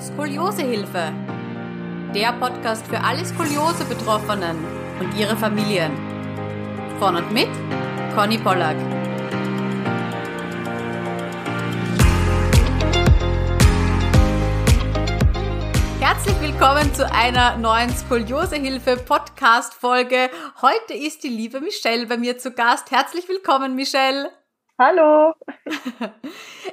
Skoliosehilfe. Der Podcast für alle Skoliose-Betroffenen und ihre Familien. Von und mit Conny Pollack. Herzlich willkommen zu einer neuen Skoliosehilfe Podcast Folge. Heute ist die liebe Michelle bei mir zu Gast. Herzlich willkommen, Michelle. Hallo.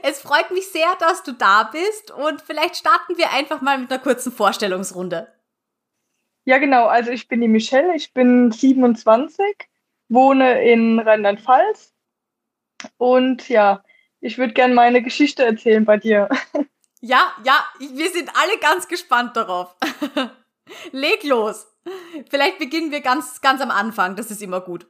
Es freut mich sehr, dass du da bist und vielleicht starten wir einfach mal mit einer kurzen Vorstellungsrunde. Ja, genau. Also ich bin die Michelle, ich bin 27, wohne in Rheinland-Pfalz und ja, ich würde gerne meine Geschichte erzählen bei dir. Ja, ja, wir sind alle ganz gespannt darauf. Leg los. Vielleicht beginnen wir ganz, ganz am Anfang. Das ist immer gut.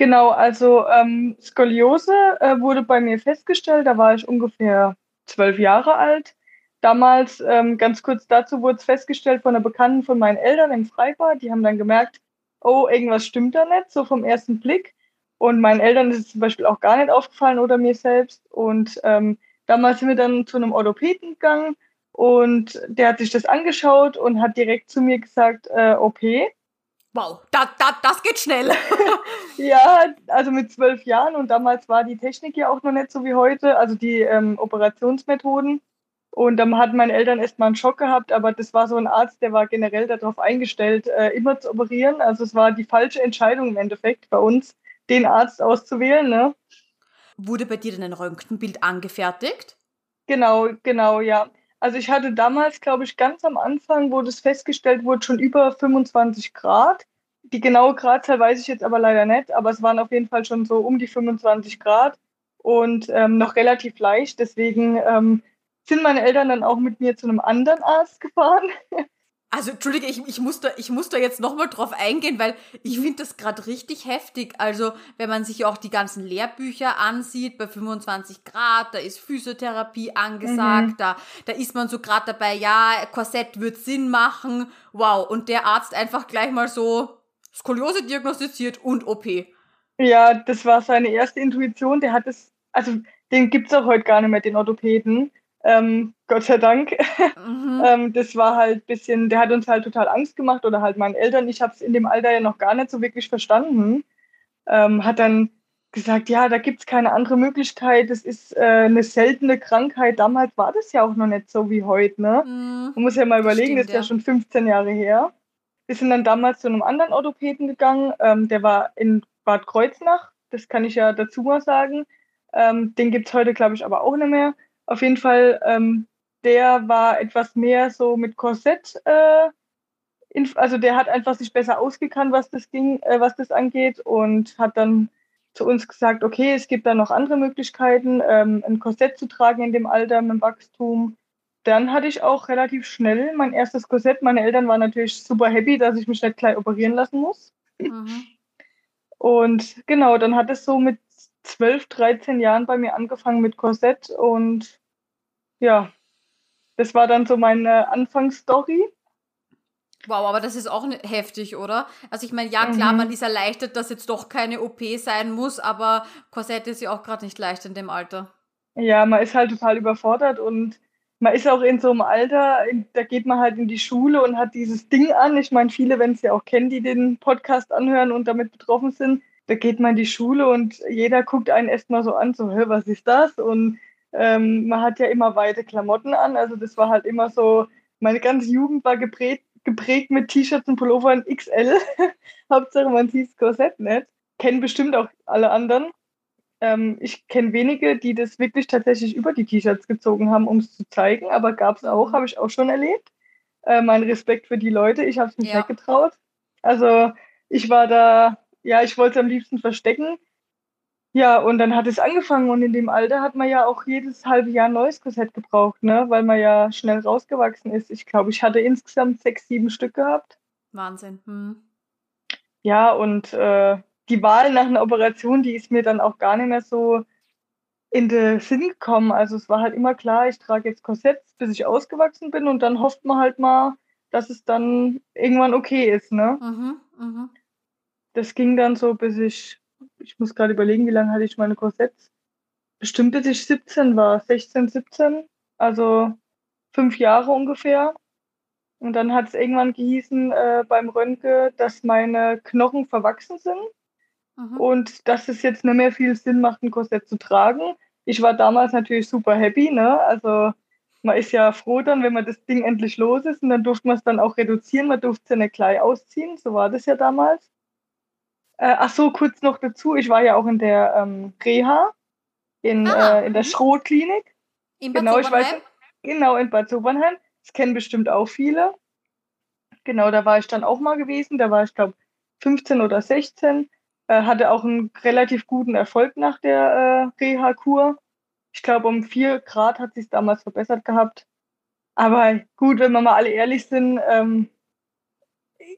Genau, also ähm, Skoliose äh, wurde bei mir festgestellt, da war ich ungefähr zwölf Jahre alt. Damals, ähm, ganz kurz dazu, wurde es festgestellt von einer Bekannten von meinen Eltern im Freibad. Die haben dann gemerkt, oh, irgendwas stimmt da nicht, so vom ersten Blick. Und meinen Eltern ist es zum Beispiel auch gar nicht aufgefallen oder mir selbst. Und ähm, Damals sind wir dann zu einem Orthopäden gegangen und der hat sich das angeschaut und hat direkt zu mir gesagt, äh, OP. Wow, da, da, das geht schnell. ja, also mit zwölf Jahren und damals war die Technik ja auch noch nicht so wie heute, also die ähm, Operationsmethoden. Und dann hatten meine Eltern erstmal einen Schock gehabt, aber das war so ein Arzt, der war generell darauf eingestellt, äh, immer zu operieren. Also es war die falsche Entscheidung im Endeffekt bei uns, den Arzt auszuwählen. Ne? Wurde bei dir denn ein Röntgenbild angefertigt? Genau, genau, ja. Also ich hatte damals, glaube ich, ganz am Anfang, wo das festgestellt wurde, schon über 25 Grad. Die genaue Gradzahl weiß ich jetzt aber leider nicht, aber es waren auf jeden Fall schon so um die 25 Grad und ähm, noch relativ leicht. Deswegen ähm, sind meine Eltern dann auch mit mir zu einem anderen Arzt gefahren. Also, Entschuldige, ich, ich, muss, da, ich muss da jetzt nochmal drauf eingehen, weil ich mhm. finde das gerade richtig heftig. Also, wenn man sich auch die ganzen Lehrbücher ansieht, bei 25 Grad, da ist Physiotherapie angesagt, mhm. da, da ist man so gerade dabei, ja, Korsett wird Sinn machen. Wow, und der Arzt einfach gleich mal so Skoliose diagnostiziert und OP. Ja, das war seine erste Intuition. Der hat es, also den gibt's auch heute gar nicht mehr, den Orthopäden. Ähm, Gott sei Dank. Mhm. ähm, das war halt ein bisschen, der hat uns halt total Angst gemacht oder halt meinen Eltern. Ich habe es in dem Alter ja noch gar nicht so wirklich verstanden. Ähm, hat dann gesagt, ja, da gibt es keine andere Möglichkeit. Das ist äh, eine seltene Krankheit. Damals war das ja auch noch nicht so wie heute. Ne? Mhm. Man muss ja mal überlegen, das, stimmt, das ist ja. ja schon 15 Jahre her. Wir sind dann damals zu einem anderen Orthopäden gegangen. Ähm, der war in Bad Kreuznach. Das kann ich ja dazu mal sagen. Ähm, den gibt es heute, glaube ich, aber auch nicht mehr. Auf jeden Fall, ähm, der war etwas mehr so mit Korsett, äh, also der hat einfach sich besser ausgekannt, was das ging, äh, was das angeht und hat dann zu uns gesagt, okay, es gibt da noch andere Möglichkeiten, ähm, ein Korsett zu tragen in dem Alter mit dem Wachstum. Dann hatte ich auch relativ schnell mein erstes Korsett. Meine Eltern waren natürlich super happy, dass ich mich nicht gleich operieren lassen muss. Mhm. Und genau, dann hat es so mit 12, 13 Jahren bei mir angefangen mit Korsett und ja, das war dann so meine Anfangsstory. Wow, aber das ist auch heftig, oder? Also ich meine, ja klar, mhm. man ist erleichtert, dass jetzt doch keine OP sein muss, aber Korsett ist ja auch gerade nicht leicht in dem Alter. Ja, man ist halt total überfordert und man ist auch in so einem Alter, da geht man halt in die Schule und hat dieses Ding an. Ich meine, viele, wenn es ja auch kennen, die den Podcast anhören und damit betroffen sind, da geht man in die Schule und jeder guckt einen erstmal so an, so, hör, was ist das? Und ähm, man hat ja immer weite Klamotten an. Also das war halt immer so, meine ganze Jugend war geprägt, geprägt mit T-Shirts und Pullovern XL. Hauptsache man sieht das Korsett nicht. Kennen bestimmt auch alle anderen. Ähm, ich kenne wenige, die das wirklich tatsächlich über die T-Shirts gezogen haben, um es zu zeigen, aber gab es auch, habe ich auch schon erlebt. Äh, mein Respekt für die Leute, ich habe es nicht ja. weggetraut. Also ich war da, ja, ich wollte es am liebsten verstecken. Ja, und dann hat es angefangen und in dem Alter hat man ja auch jedes halbe Jahr ein neues Korsett gebraucht, ne? weil man ja schnell rausgewachsen ist. Ich glaube, ich hatte insgesamt sechs, sieben Stück gehabt. Wahnsinn. Hm. Ja, und äh, die Wahl nach einer Operation, die ist mir dann auch gar nicht mehr so in den Sinn gekommen. Also es war halt immer klar, ich trage jetzt Korsetts, bis ich ausgewachsen bin und dann hofft man halt mal, dass es dann irgendwann okay ist, ne? Mhm, mh. Das ging dann so, bis ich ich muss gerade überlegen, wie lange hatte ich meine Korsetts? Bestimmt bis ich 17 war, 16, 17. Also fünf Jahre ungefähr. Und dann hat es irgendwann gehießen äh, beim Röntgen, dass meine Knochen verwachsen sind mhm. und dass es jetzt nicht mehr viel Sinn macht, ein Korsett zu tragen. Ich war damals natürlich super happy, ne? Also man ist ja froh dann, wenn man das Ding endlich los ist und dann durfte man es dann auch reduzieren, man durfte es ja nicht gleich ausziehen, so war das ja damals. Äh, ach so, kurz noch dazu, ich war ja auch in der ähm, Reha, in, ah, äh, in der mhm. Schrotklinik. In Bad genau, ich weiß, genau, in Bad Sobernheim. Das kennen bestimmt auch viele. Genau, da war ich dann auch mal gewesen. Da war ich, glaube 15 oder 16. Äh, hatte auch einen relativ guten Erfolg nach der äh, Reha-Kur. Ich glaube, um vier Grad hat sich damals verbessert gehabt. Aber gut, wenn wir mal alle ehrlich sind, ähm,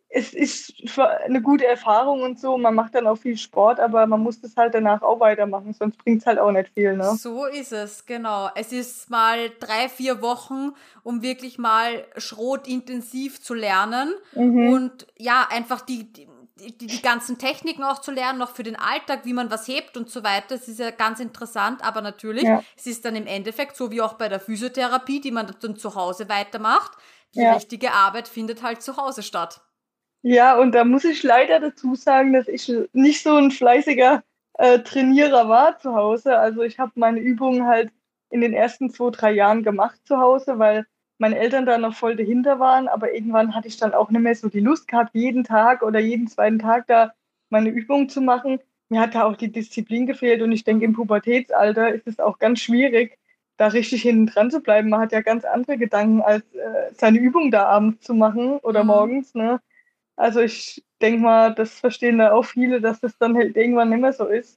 es ist eine gute Erfahrung und so. Man macht dann auch viel Sport, aber man muss das halt danach auch weitermachen, sonst bringt es halt auch nicht viel. Ne? So ist es, genau. Es ist mal drei, vier Wochen, um wirklich mal schrotintensiv zu lernen mhm. und ja, einfach die, die die, die ganzen Techniken auch zu lernen, noch für den Alltag, wie man was hebt und so weiter. Das ist ja ganz interessant, aber natürlich, ja. es ist dann im Endeffekt so wie auch bei der Physiotherapie, die man dann zu Hause weitermacht. Die ja. richtige Arbeit findet halt zu Hause statt. Ja, und da muss ich leider dazu sagen, dass ich nicht so ein fleißiger äh, Trainierer war zu Hause. Also ich habe meine Übungen halt in den ersten zwei, drei Jahren gemacht zu Hause, weil meine Eltern da noch voll dahinter waren. Aber irgendwann hatte ich dann auch nicht mehr so die Lust gehabt, jeden Tag oder jeden zweiten Tag da meine Übungen zu machen. Mir hat da auch die Disziplin gefehlt und ich denke, im Pubertätsalter ist es auch ganz schwierig, da richtig hinten dran zu bleiben. Man hat ja ganz andere Gedanken, als äh, seine Übungen da abends zu machen oder mhm. morgens. Ne? Also ich denke mal, das verstehen da auch viele, dass das dann halt irgendwann nicht mehr so ist.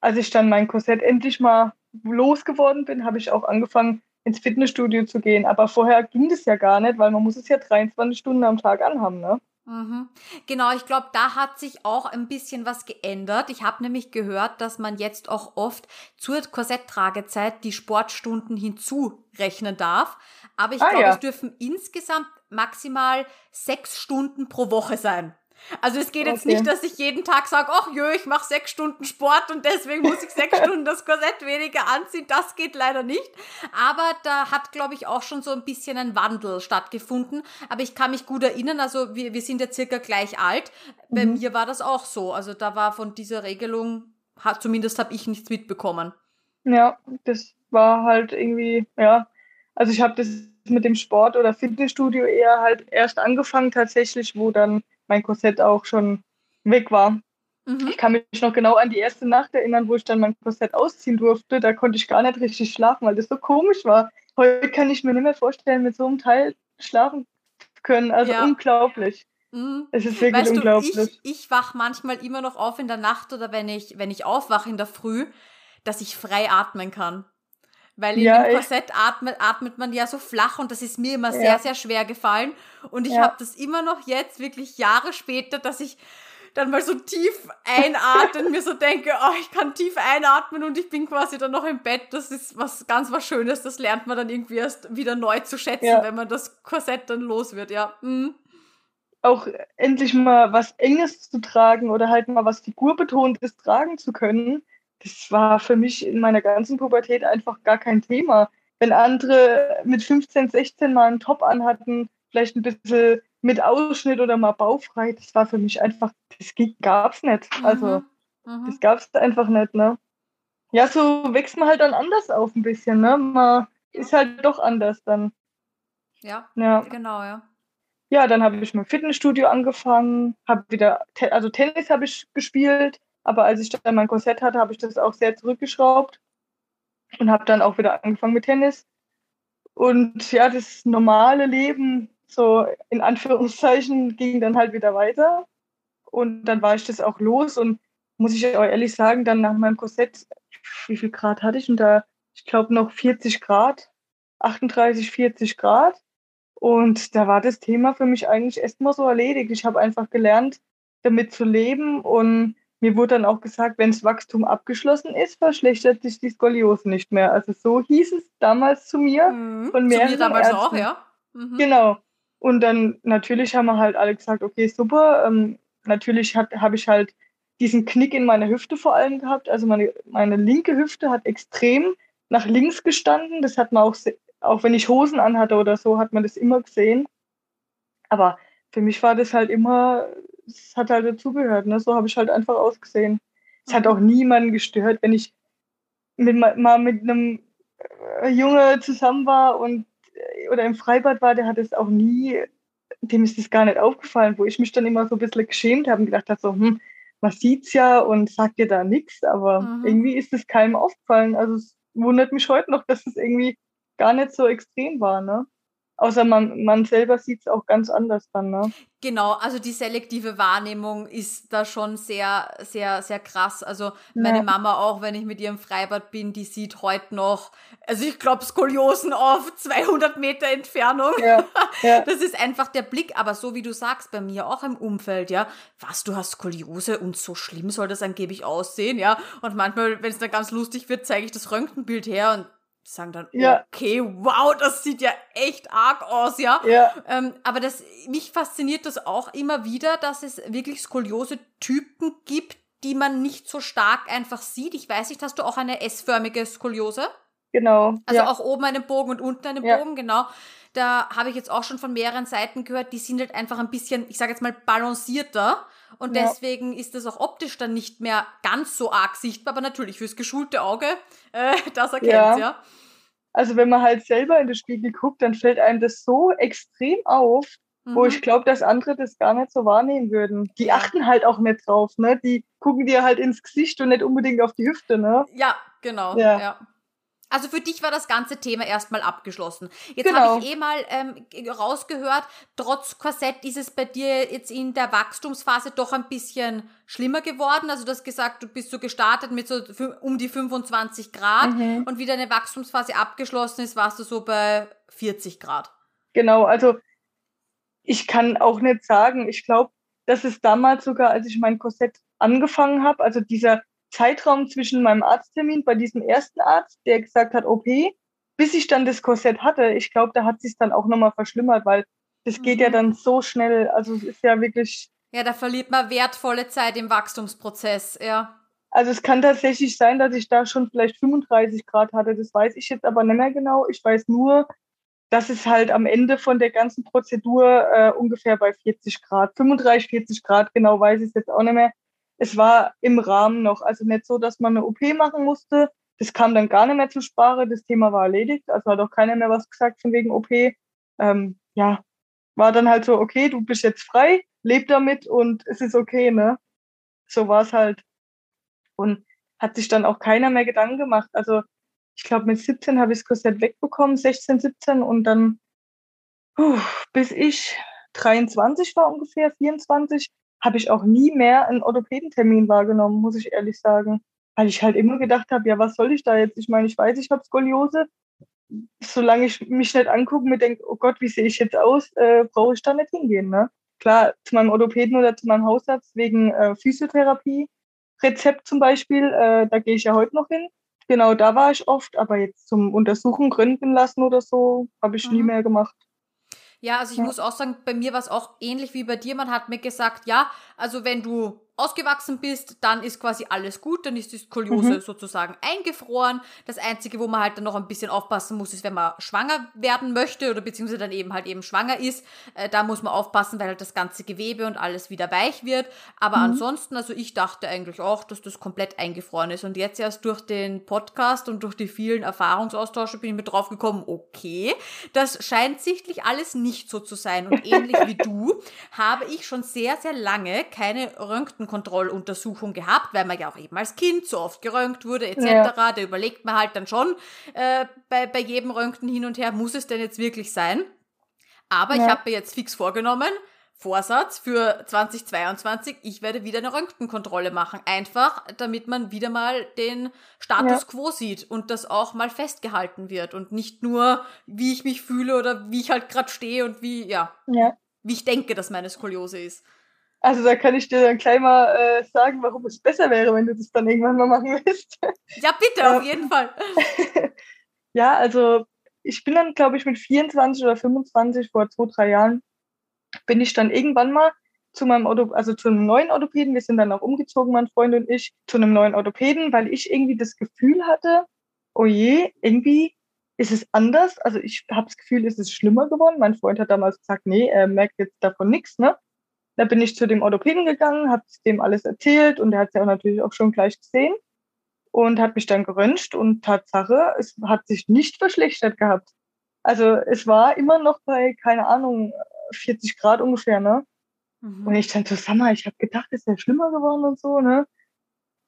Als ich dann mein Korsett endlich mal losgeworden bin, habe ich auch angefangen, ins Fitnessstudio zu gehen. Aber vorher ging das ja gar nicht, weil man muss es ja 23 Stunden am Tag anhaben, ne? Mhm. Genau, ich glaube, da hat sich auch ein bisschen was geändert. Ich habe nämlich gehört, dass man jetzt auch oft zur Korsetttragezeit die Sportstunden hinzurechnen darf. Aber ich ah, glaube, ja. es dürfen insgesamt maximal sechs Stunden pro Woche sein. Also es geht jetzt okay. nicht, dass ich jeden Tag sage, ach jö, ich mache sechs Stunden Sport und deswegen muss ich sechs Stunden das Korsett weniger anziehen. Das geht leider nicht. Aber da hat, glaube ich, auch schon so ein bisschen ein Wandel stattgefunden. Aber ich kann mich gut erinnern, also wir, wir sind ja circa gleich alt. Bei mhm. mir war das auch so. Also da war von dieser Regelung, zumindest habe ich nichts mitbekommen. Ja, das war halt irgendwie, ja. Also ich habe das mit dem Sport oder Fitnessstudio eher halt erst angefangen tatsächlich, wo dann mein Korsett auch schon weg war. Mhm. Ich kann mich noch genau an die erste Nacht erinnern, wo ich dann mein Korsett ausziehen durfte. Da konnte ich gar nicht richtig schlafen, weil das so komisch war. Heute kann ich mir nicht mehr vorstellen, mit so einem Teil schlafen zu können. Also ja. unglaublich. Mhm. Es ist wirklich weißt unglaublich. Du, ich, ich wach manchmal immer noch auf in der Nacht oder wenn ich, wenn ich aufwache in der Früh, dass ich frei atmen kann. Weil in ja, dem Korsett atmet, atmet man ja so flach und das ist mir immer ja. sehr, sehr schwer gefallen. Und ich ja. habe das immer noch jetzt, wirklich Jahre später, dass ich dann mal so tief einatmen, mir so denke, oh, ich kann tief einatmen und ich bin quasi dann noch im Bett. Das ist was ganz was Schönes. Das lernt man dann irgendwie erst wieder neu zu schätzen, ja. wenn man das Korsett dann los wird, ja. Mhm. Auch endlich mal was Enges zu tragen oder halt mal was Figurbetontes tragen zu können das war für mich in meiner ganzen Pubertät einfach gar kein Thema. Wenn andere mit 15, 16 mal einen Top anhatten, vielleicht ein bisschen mit Ausschnitt oder mal baufrei, das war für mich einfach, das gab's nicht. Also, mhm. das gab's einfach nicht, ne? Ja, so wächst man halt dann anders auf ein bisschen, ne? Man ist halt doch anders dann. Ja, ja. genau, ja. Ja, dann habe ich mit Fitnessstudio angefangen, habe wieder, also Tennis habe ich gespielt, aber als ich dann mein Korsett hatte, habe ich das auch sehr zurückgeschraubt und habe dann auch wieder angefangen mit Tennis. Und ja, das normale Leben, so in Anführungszeichen, ging dann halt wieder weiter. Und dann war ich das auch los und muss ich euch ehrlich sagen, dann nach meinem Korsett, wie viel Grad hatte ich? Und da, ich glaube, noch 40 Grad, 38, 40 Grad. Und da war das Thema für mich eigentlich erstmal so erledigt. Ich habe einfach gelernt, damit zu leben und mir wurde dann auch gesagt, wenn das Wachstum abgeschlossen ist, verschlechtert sich die Skoliose nicht mehr. Also so hieß es damals zu mir. Mhm. Von mehreren zu mir damals Ärzten. auch, ja. Mhm. Genau. Und dann natürlich haben wir halt alle gesagt, okay, super. Ähm, natürlich habe ich halt diesen Knick in meiner Hüfte vor allem gehabt. Also meine, meine linke Hüfte hat extrem nach links gestanden. Das hat man auch, auch wenn ich Hosen anhatte oder so, hat man das immer gesehen. Aber für mich war das halt immer, es hat halt dazugehört, ne? So habe ich halt einfach ausgesehen. Es hat auch niemanden gestört, wenn ich mit, mal mit einem äh, Junge zusammen war und äh, oder im Freibad war, der hat es auch nie, dem ist das gar nicht aufgefallen, wo ich mich dann immer so ein bisschen geschämt habe und gedacht habe, so, hm, man sieht's ja und sagt dir da nichts, aber mhm. irgendwie ist es keinem aufgefallen. Also es wundert mich heute noch, dass es irgendwie gar nicht so extrem war, ne? Außer man, man selber sieht es auch ganz anders dann, ne? Genau, also die selektive Wahrnehmung ist da schon sehr, sehr, sehr krass. Also meine ja. Mama auch, wenn ich mit ihrem Freibad bin, die sieht heute noch, also ich glaube Skoliosen auf 200 Meter Entfernung. Ja, ja. Das ist einfach der Blick, aber so wie du sagst, bei mir auch im Umfeld, ja, was, du hast Skoliose und so schlimm soll das angeblich aussehen, ja. Und manchmal, wenn es dann ganz lustig wird, zeige ich das Röntgenbild her und sagen dann, ja. okay, wow, das sieht ja echt arg aus, ja. ja. Ähm, aber das, mich fasziniert das auch immer wieder, dass es wirklich Skoliose-Typen gibt, die man nicht so stark einfach sieht. Ich weiß nicht, hast du auch eine S-förmige Skoliose? Genau. Also ja. auch oben einen Bogen und unten einen Bogen, genau. Da habe ich jetzt auch schon von mehreren Seiten gehört, die sind halt einfach ein bisschen, ich sage jetzt mal, balancierter. Und ja. deswegen ist das auch optisch dann nicht mehr ganz so arg sichtbar, aber natürlich fürs geschulte Auge, äh, das erkennt ja. ja. Also wenn man halt selber in den Spiegel guckt, dann fällt einem das so extrem auf, mhm. wo ich glaube, dass andere das gar nicht so wahrnehmen würden. Die achten halt auch nicht drauf, ne? Die gucken dir halt ins Gesicht und nicht unbedingt auf die Hüfte, ne? Ja, genau. ja. ja. Also für dich war das ganze Thema erstmal abgeschlossen. Jetzt genau. habe ich eh mal ähm, rausgehört, trotz Korsett ist es bei dir jetzt in der Wachstumsphase doch ein bisschen schlimmer geworden. Also du hast gesagt, du bist so gestartet mit so um die 25 Grad mhm. und wie deine Wachstumsphase abgeschlossen ist, warst du so bei 40 Grad. Genau, also ich kann auch nicht sagen, ich glaube, dass es damals sogar, als ich mein Korsett angefangen habe, also dieser Zeitraum zwischen meinem Arzttermin bei diesem ersten Arzt, der gesagt hat, OP, bis ich dann das Korsett hatte, ich glaube, da hat sich dann auch nochmal verschlimmert, weil das geht mhm. ja dann so schnell. Also es ist ja wirklich. Ja, da verliert man wertvolle Zeit im Wachstumsprozess, ja. Also es kann tatsächlich sein, dass ich da schon vielleicht 35 Grad hatte. Das weiß ich jetzt aber nicht mehr genau. Ich weiß nur, dass es halt am Ende von der ganzen Prozedur äh, ungefähr bei 40 Grad, 35, 40 Grad, genau weiß ich es jetzt auch nicht mehr, es war im Rahmen noch, also nicht so, dass man eine OP machen musste. Das kam dann gar nicht mehr zur Sprache. Das Thema war erledigt. Also hat auch keiner mehr was gesagt von wegen OP. Ähm, ja, war dann halt so, okay, du bist jetzt frei, leb damit und es ist okay, ne? So war es halt. Und hat sich dann auch keiner mehr Gedanken gemacht. Also ich glaube, mit 17 habe ich das Korsett wegbekommen, 16, 17 und dann puh, bis ich 23 war ungefähr, 24, habe ich auch nie mehr einen Orthopädentermin wahrgenommen, muss ich ehrlich sagen. Weil ich halt immer gedacht habe, ja, was soll ich da jetzt? Ich meine, ich weiß, ich habe Skoliose. Solange ich mich nicht angucke und mir denke, oh Gott, wie sehe ich jetzt aus, äh, brauche ich da nicht hingehen. Ne? Klar, zu meinem Orthopäden oder zu meinem Hausarzt wegen äh, Physiotherapie, Rezept zum Beispiel, äh, da gehe ich ja heute noch hin. Genau, da war ich oft, aber jetzt zum Untersuchen, gründen lassen oder so, habe ich mhm. nie mehr gemacht. Ja, also ich ja. muss auch sagen, bei mir war es auch ähnlich wie bei dir. Man hat mir gesagt, ja, also wenn du ausgewachsen bist, dann ist quasi alles gut, dann ist die Skoliose mhm. sozusagen eingefroren. Das Einzige, wo man halt dann noch ein bisschen aufpassen muss, ist, wenn man schwanger werden möchte oder beziehungsweise dann eben halt eben schwanger ist. Äh, da muss man aufpassen, weil halt das ganze Gewebe und alles wieder weich wird. Aber mhm. ansonsten, also ich dachte eigentlich auch, dass das komplett eingefroren ist. Und jetzt erst durch den Podcast und durch die vielen Erfahrungsaustausche bin ich mir drauf gekommen, okay, das scheint sichtlich alles nicht so zu sein. Und ähnlich wie du habe ich schon sehr, sehr lange keine Röntgen Kontrolluntersuchung gehabt, weil man ja auch eben als Kind so oft geröntgt wurde etc. Ja. Da überlegt man halt dann schon äh, bei, bei jedem Röntgen hin und her, muss es denn jetzt wirklich sein? Aber ja. ich habe mir jetzt fix vorgenommen, Vorsatz für 2022, ich werde wieder eine Röntgenkontrolle machen. Einfach, damit man wieder mal den Status ja. quo sieht und das auch mal festgehalten wird und nicht nur, wie ich mich fühle oder wie ich halt gerade stehe und wie, ja, ja, wie ich denke, dass meine Skoliose ist. Also da kann ich dir dann gleich mal äh, sagen, warum es besser wäre, wenn du das dann irgendwann mal machen willst. Ja, bitte, auf jeden Fall. ja, also ich bin dann, glaube ich, mit 24 oder 25 vor zwei, drei Jahren, bin ich dann irgendwann mal zu meinem Auto, also zu einem neuen Orthopäden. Wir sind dann auch umgezogen, mein Freund und ich, zu einem neuen Orthopäden, weil ich irgendwie das Gefühl hatte, oh je, irgendwie ist es anders? Also ich habe das Gefühl, ist es schlimmer geworden. Mein Freund hat damals gesagt, nee, er merkt jetzt davon nichts, ne? Da bin ich zu dem Orthopäden gegangen, habe dem alles erzählt und er hat es ja auch natürlich auch schon gleich gesehen und hat mich dann geröntgt und Tatsache, es hat sich nicht verschlechtert gehabt. Also es war immer noch bei, keine Ahnung, 40 Grad ungefähr, ne? Mhm. Und ich dachte, sag mal, ich habe gedacht, es wäre schlimmer geworden und so, ne?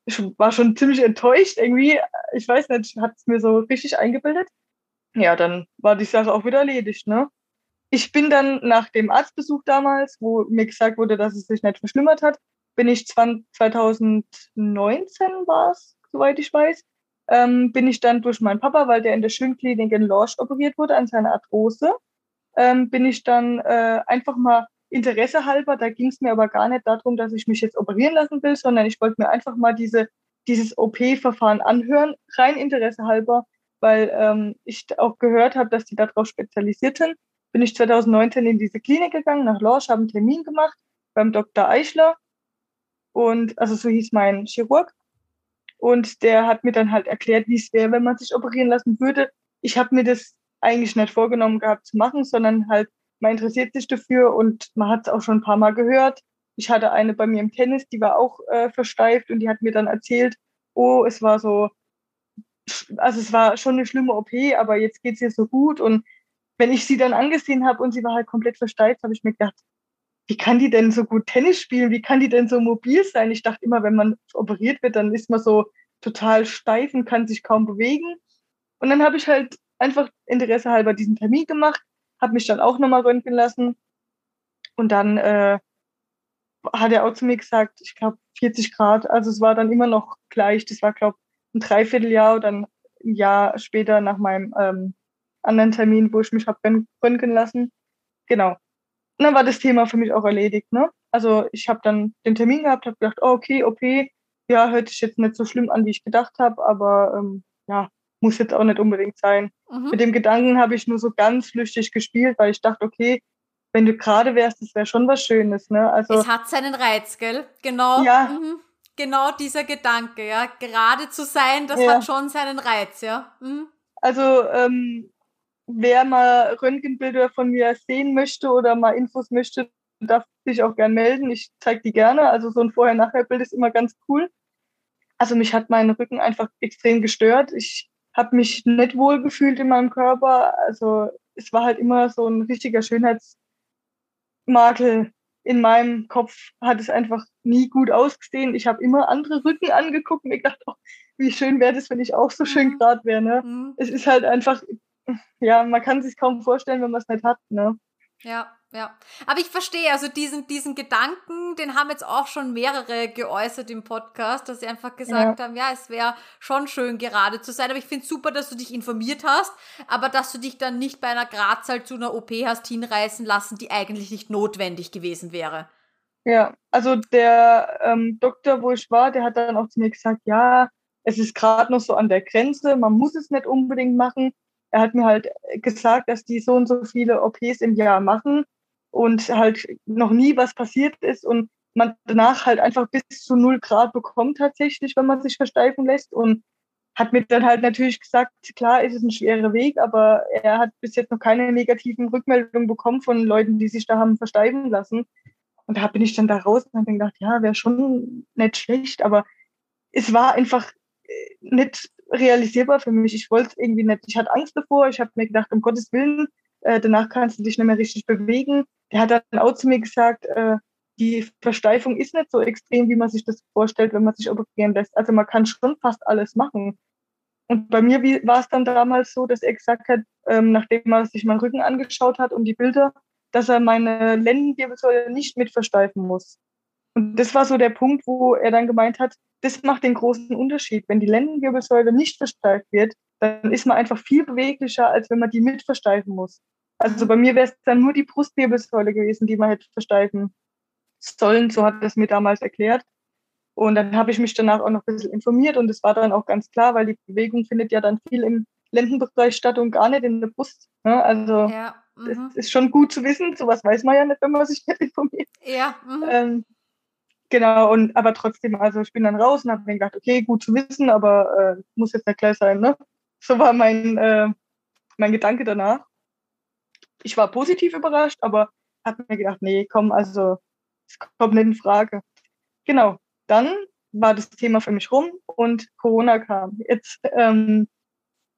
Ich war schon ziemlich enttäuscht irgendwie. Ich weiß nicht, hat es mir so richtig eingebildet. Ja, dann war die Sache auch wieder erledigt, ne? Ich bin dann nach dem Arztbesuch damals, wo mir gesagt wurde, dass es sich nicht verschlimmert hat, bin ich 2019 war es, soweit ich weiß, ähm, bin ich dann durch meinen Papa, weil der in der Schönklinik in Lorsch operiert wurde an seiner Arthrose, ähm, bin ich dann äh, einfach mal Interesse halber, da ging es mir aber gar nicht darum, dass ich mich jetzt operieren lassen will, sondern ich wollte mir einfach mal diese, dieses OP-Verfahren anhören, rein Interesse halber, weil ähm, ich auch gehört habe, dass die darauf spezialisiert sind bin ich 2019 in diese Klinik gegangen, nach Lorsch, habe einen Termin gemacht beim Dr. Eichler. Und also so hieß mein Chirurg. Und der hat mir dann halt erklärt, wie es wäre, wenn man sich operieren lassen würde. Ich habe mir das eigentlich nicht vorgenommen gehabt zu machen, sondern halt, man interessiert sich dafür und man hat es auch schon ein paar Mal gehört. Ich hatte eine bei mir im Tennis, die war auch äh, versteift und die hat mir dann erzählt, oh, es war so, also es war schon eine schlimme OP, aber jetzt geht es ihr so gut und wenn ich sie dann angesehen habe und sie war halt komplett versteift, habe ich mir gedacht, wie kann die denn so gut Tennis spielen? Wie kann die denn so mobil sein? Ich dachte immer, wenn man operiert wird, dann ist man so total steif und kann sich kaum bewegen. Und dann habe ich halt einfach Interesse halber diesen Termin gemacht, habe mich dann auch nochmal röntgen lassen. Und dann äh, hat er auch zu mir gesagt, ich glaube 40 Grad. Also es war dann immer noch gleich. Das war, glaube ich, ein Dreivierteljahr oder ein Jahr später nach meinem ähm, anderen Termin, wo ich mich habe röntgen lassen. Genau. Und dann war das Thema für mich auch erledigt. Ne? Also ich habe dann den Termin gehabt, habe gedacht, oh, okay, OP, ja, hört sich jetzt nicht so schlimm an, wie ich gedacht habe, aber ähm, ja, muss jetzt auch nicht unbedingt sein. Mhm. Mit dem Gedanken habe ich nur so ganz flüchtig gespielt, weil ich dachte, okay, wenn du gerade wärst, das wäre schon was Schönes. Ne? Also, es hat seinen Reiz, gell? Genau. Ja. Mhm. Genau dieser Gedanke, ja. Gerade zu sein, das ja. hat schon seinen Reiz, ja. Mhm. Also ähm, wer mal Röntgenbilder von mir sehen möchte oder mal Infos möchte, darf sich auch gern melden. Ich zeige die gerne. Also so ein Vorher-Nachher-Bild ist immer ganz cool. Also mich hat mein Rücken einfach extrem gestört. Ich habe mich nicht wohl gefühlt in meinem Körper. Also es war halt immer so ein richtiger Schönheitsmakel. In meinem Kopf hat es einfach nie gut ausgesehen. Ich habe immer andere Rücken angeguckt und mir gedacht, oh, wie schön wäre das, wenn ich auch so schön mhm. gerade wäre. Ne? Mhm. Es ist halt einfach ja, man kann sich kaum vorstellen, wenn man es nicht hat, ne? Ja, ja. Aber ich verstehe, also diesen, diesen Gedanken, den haben jetzt auch schon mehrere geäußert im Podcast, dass sie einfach gesagt ja. haben, ja, es wäre schon schön, gerade zu sein. Aber ich finde super, dass du dich informiert hast, aber dass du dich dann nicht bei einer Gradzahl zu einer OP hast hinreißen lassen, die eigentlich nicht notwendig gewesen wäre. Ja, also der ähm, Doktor, wo ich war, der hat dann auch zu mir gesagt, ja, es ist gerade noch so an der Grenze, man muss es nicht unbedingt machen er hat mir halt gesagt, dass die so und so viele OPs im Jahr machen und halt noch nie was passiert ist und man danach halt einfach bis zu null Grad bekommt tatsächlich, wenn man sich versteifen lässt und hat mir dann halt natürlich gesagt, klar ist es ein schwerer Weg, aber er hat bis jetzt noch keine negativen Rückmeldungen bekommen von Leuten, die sich da haben versteifen lassen. Und da bin ich dann da raus und habe gedacht, ja, wäre schon nicht schlecht, aber es war einfach äh, nicht realisierbar für mich. Ich wollte irgendwie nicht, ich hatte Angst davor. Ich habe mir gedacht, um Gottes Willen, äh, danach kannst du dich nicht mehr richtig bewegen. Der hat dann auch zu mir gesagt, äh, die Versteifung ist nicht so extrem, wie man sich das vorstellt, wenn man sich operieren lässt. Also man kann schon fast alles machen. Und bei mir war es dann damals so, dass er gesagt hat, ähm, nachdem er sich meinen Rücken angeschaut hat und die Bilder, dass er meine Lendenwirbelsäule nicht mit versteifen muss. Und das war so der Punkt, wo er dann gemeint hat, das macht den großen Unterschied. Wenn die Lendenwirbelsäule nicht versteift wird, dann ist man einfach viel beweglicher, als wenn man die mit versteifen muss. Also bei mir wäre es dann nur die Brustwirbelsäule gewesen, die man hätte versteifen sollen. So hat es mir damals erklärt. Und dann habe ich mich danach auch noch ein bisschen informiert und es war dann auch ganz klar, weil die Bewegung findet ja dann viel im Lendenbereich statt und gar nicht in der Brust. Ne? Also ja, das mhm. ist schon gut zu wissen. Sowas weiß man ja nicht, wenn man sich nicht informiert. Ja. Mhm. Ähm, Genau, und aber trotzdem, also ich bin dann raus und habe mir gedacht, okay, gut zu wissen, aber äh, muss jetzt nicht gleich sein, ne? So war mein, äh, mein Gedanke danach. Ich war positiv überrascht, aber habe mir gedacht, nee, komm, also es kommt nicht in Frage. Genau, dann war das Thema für mich rum und Corona kam. Jetzt ähm,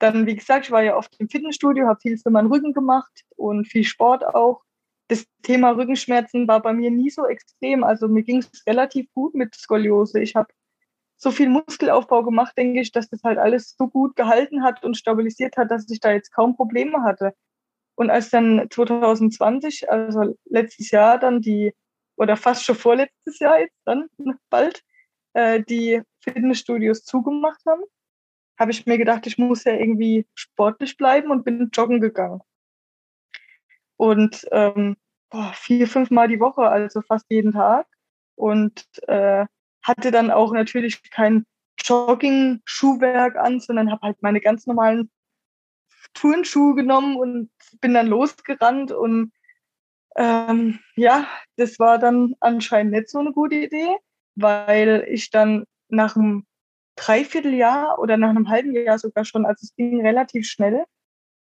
dann, wie gesagt, ich war ja oft im Fitnessstudio, habe viel für meinen Rücken gemacht und viel Sport auch. Das Thema Rückenschmerzen war bei mir nie so extrem. Also mir ging es relativ gut mit Skoliose. Ich habe so viel Muskelaufbau gemacht, denke ich, dass das halt alles so gut gehalten hat und stabilisiert hat, dass ich da jetzt kaum Probleme hatte. Und als dann 2020, also letztes Jahr dann die, oder fast schon vorletztes Jahr jetzt dann bald, äh, die Fitnessstudios zugemacht haben, habe ich mir gedacht, ich muss ja irgendwie sportlich bleiben und bin joggen gegangen. Und ähm, boah, vier, fünf Mal die Woche, also fast jeden Tag. Und äh, hatte dann auch natürlich kein Jogging-Schuhwerk an, sondern habe halt meine ganz normalen Turnschuhe genommen und bin dann losgerannt. Und ähm, ja, das war dann anscheinend nicht so eine gute Idee, weil ich dann nach einem Dreivierteljahr oder nach einem halben Jahr sogar schon, also es ging relativ schnell,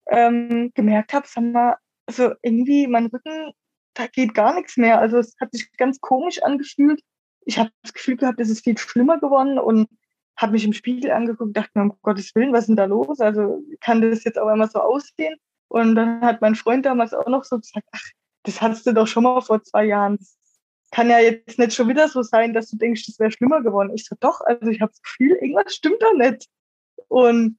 ähm, gemerkt habe, sag mal, also irgendwie mein Rücken, da geht gar nichts mehr. Also es hat sich ganz komisch angefühlt. Ich habe das Gefühl gehabt, es ist viel schlimmer geworden und habe mich im Spiegel angeguckt, dachte mir, um Gottes Willen, was ist denn da los? Also kann das jetzt auch einmal so aussehen? Und dann hat mein Freund damals auch noch so gesagt, ach, das hattest du doch schon mal vor zwei Jahren. Das kann ja jetzt nicht schon wieder so sein, dass du denkst, das wäre schlimmer geworden. Ich so, doch, also ich habe das Gefühl, irgendwas stimmt da nicht. Und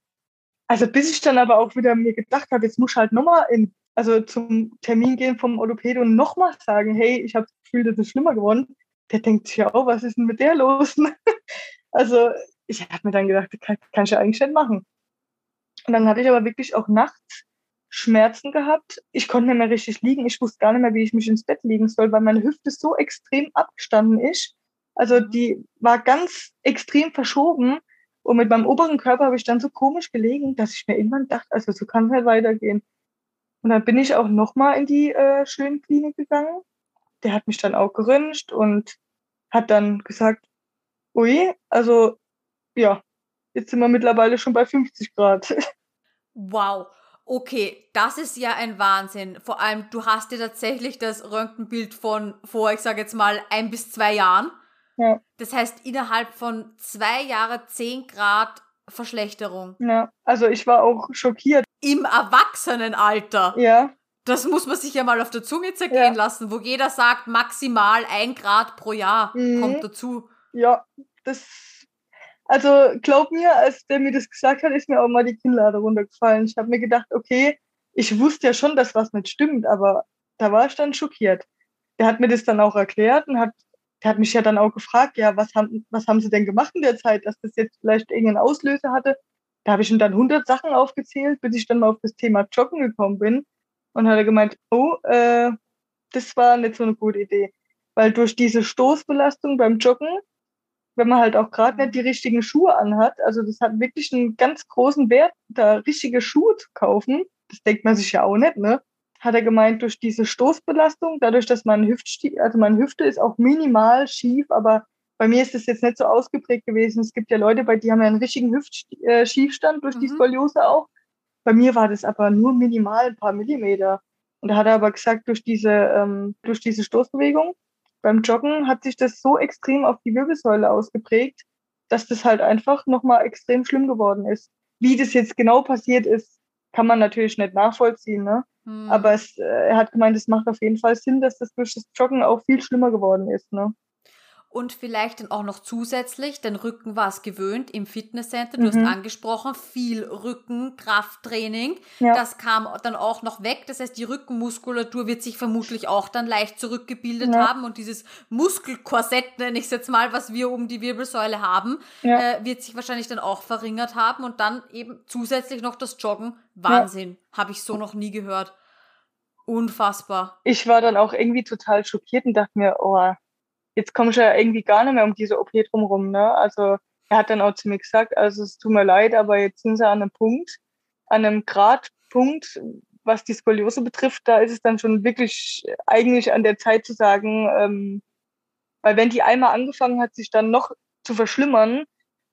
also bis ich dann aber auch wieder mir gedacht habe, jetzt muss ich halt nochmal in, also zum Termin gehen vom Orthopäde und nochmal sagen, hey, ich habe das Gefühl, das ist schlimmer geworden. Der denkt sich ja auch, was ist denn mit der los? also ich habe mir dann gedacht, das kann, kann ich ja eigentlich nicht machen. Und dann hatte ich aber wirklich auch nachts Schmerzen gehabt. Ich konnte nicht mehr richtig liegen. Ich wusste gar nicht mehr, wie ich mich ins Bett legen soll, weil meine Hüfte so extrem abgestanden ist. Also die war ganz extrem verschoben. Und mit meinem oberen Körper habe ich dann so komisch gelegen, dass ich mir irgendwann dachte, also so kann es halt weitergehen. Und dann bin ich auch nochmal in die äh, Schönklinik gegangen. Der hat mich dann auch geröntgt und hat dann gesagt, ui, also ja, jetzt sind wir mittlerweile schon bei 50 Grad. Wow. Okay, das ist ja ein Wahnsinn. Vor allem, du hast dir tatsächlich das Röntgenbild von vor, ich sage jetzt mal, ein bis zwei Jahren. Ja. Das heißt, innerhalb von zwei Jahren zehn Grad Verschlechterung. Ja, also ich war auch schockiert. Im Erwachsenenalter. Ja. Das muss man sich ja mal auf der Zunge zergehen ja. lassen, wo jeder sagt, maximal ein Grad pro Jahr mhm. kommt dazu. Ja, das also glaub mir, als der mir das gesagt hat, ist mir auch mal die Kinnlade runtergefallen. Ich habe mir gedacht, okay, ich wusste ja schon, dass was nicht stimmt, aber da war ich dann schockiert. Der hat mir das dann auch erklärt und hat, der hat mich ja dann auch gefragt, ja, was haben, was haben Sie denn gemacht in der Zeit, dass das jetzt vielleicht irgendeinen Auslöser hatte? Da habe ich ihm dann 100 Sachen aufgezählt, bis ich dann mal auf das Thema Joggen gekommen bin. Und hat er gemeint, oh, äh, das war nicht so eine gute Idee. Weil durch diese Stoßbelastung beim Joggen wenn man halt auch gerade nicht die richtigen Schuhe anhat. Also das hat wirklich einen ganz großen Wert, da richtige Schuhe zu kaufen. Das denkt man sich ja auch nicht, ne? Hat er gemeint, durch diese Stoßbelastung, dadurch, dass mein Hüftsti also meine Hüfte ist auch minimal schief, aber bei mir ist das jetzt nicht so ausgeprägt gewesen. Es gibt ja Leute, bei die haben ja einen richtigen Hüftschiefstand durch mhm. die Skoliose auch. Bei mir war das aber nur minimal, ein paar Millimeter. Und da hat er aber gesagt, durch diese, ähm, durch diese Stoßbewegung beim Joggen hat sich das so extrem auf die Wirbelsäule ausgeprägt, dass das halt einfach nochmal extrem schlimm geworden ist. Wie das jetzt genau passiert ist, kann man natürlich nicht nachvollziehen, ne? Hm. Aber es, äh, er hat gemeint, es macht auf jeden Fall Sinn, dass das durch das Joggen auch viel schlimmer geworden ist, ne? Und vielleicht dann auch noch zusätzlich, den Rücken war es gewöhnt im Fitnesscenter, du mhm. hast angesprochen, viel Rücken, Krafttraining, ja. das kam dann auch noch weg, das heißt, die Rückenmuskulatur wird sich vermutlich auch dann leicht zurückgebildet ja. haben und dieses Muskelkorsett, nenne ich es jetzt mal, was wir um die Wirbelsäule haben, ja. äh, wird sich wahrscheinlich dann auch verringert haben und dann eben zusätzlich noch das Joggen, Wahnsinn, habe ich so noch nie gehört. Unfassbar. Ich war dann auch irgendwie total schockiert und dachte mir, oh, jetzt komme ich ja irgendwie gar nicht mehr um diese OP drumherum. Ne? Also er hat dann auch zu mir gesagt, also es tut mir leid, aber jetzt sind sie an einem Punkt, an einem Gradpunkt, was die Skoliose betrifft, da ist es dann schon wirklich eigentlich an der Zeit zu sagen, ähm, weil wenn die einmal angefangen hat, sich dann noch zu verschlimmern,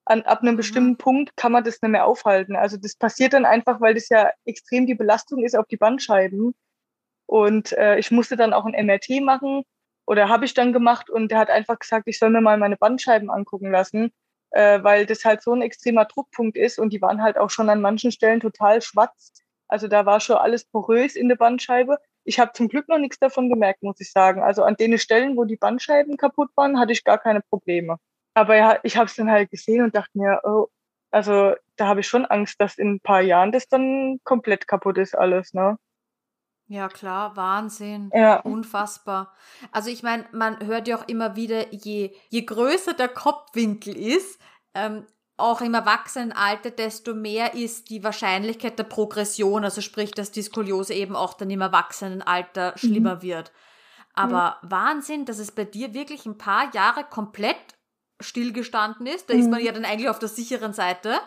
an, ab einem mhm. bestimmten Punkt kann man das nicht mehr aufhalten. Also das passiert dann einfach, weil das ja extrem die Belastung ist auf die Bandscheiben. Und äh, ich musste dann auch ein MRT machen oder habe ich dann gemacht und der hat einfach gesagt, ich soll mir mal meine Bandscheiben angucken lassen, äh, weil das halt so ein extremer Druckpunkt ist und die waren halt auch schon an manchen Stellen total schwarz. Also da war schon alles porös in der Bandscheibe. Ich habe zum Glück noch nichts davon gemerkt, muss ich sagen. Also an den Stellen, wo die Bandscheiben kaputt waren, hatte ich gar keine Probleme. Aber ja, ich habe es dann halt gesehen und dachte mir, oh, also da habe ich schon Angst, dass in ein paar Jahren das dann komplett kaputt ist alles, ne? Ja, klar, Wahnsinn. Ja. Unfassbar. Also ich meine, man hört ja auch immer wieder, je, je größer der Kopfwinkel ist, ähm, auch im Erwachsenenalter, desto mehr ist die Wahrscheinlichkeit der Progression, also sprich, dass die Skoliose eben auch dann im Erwachsenenalter mhm. schlimmer wird. Aber mhm. Wahnsinn, dass es bei dir wirklich ein paar Jahre komplett stillgestanden ist. Da mhm. ist man ja dann eigentlich auf der sicheren Seite.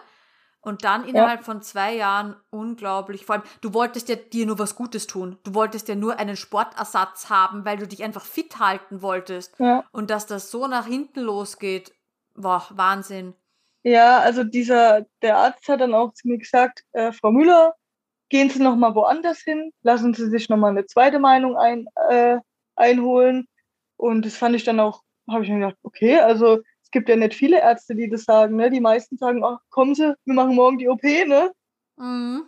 Und dann innerhalb ja. von zwei Jahren unglaublich. Vor allem, du wolltest ja dir nur was Gutes tun. Du wolltest ja nur einen Sportersatz haben, weil du dich einfach fit halten wolltest. Ja. Und dass das so nach hinten losgeht, boah, Wahnsinn. Ja, also dieser, der Arzt hat dann auch zu mir gesagt, äh, Frau Müller, gehen Sie noch mal woanders hin, lassen Sie sich noch mal eine zweite Meinung ein, äh, einholen. Und das fand ich dann auch, habe ich mir gedacht, okay, also es gibt ja nicht viele Ärzte, die das sagen. Ne? Die meisten sagen, ach, kommen Sie, wir machen morgen die OP, ne? Mhm.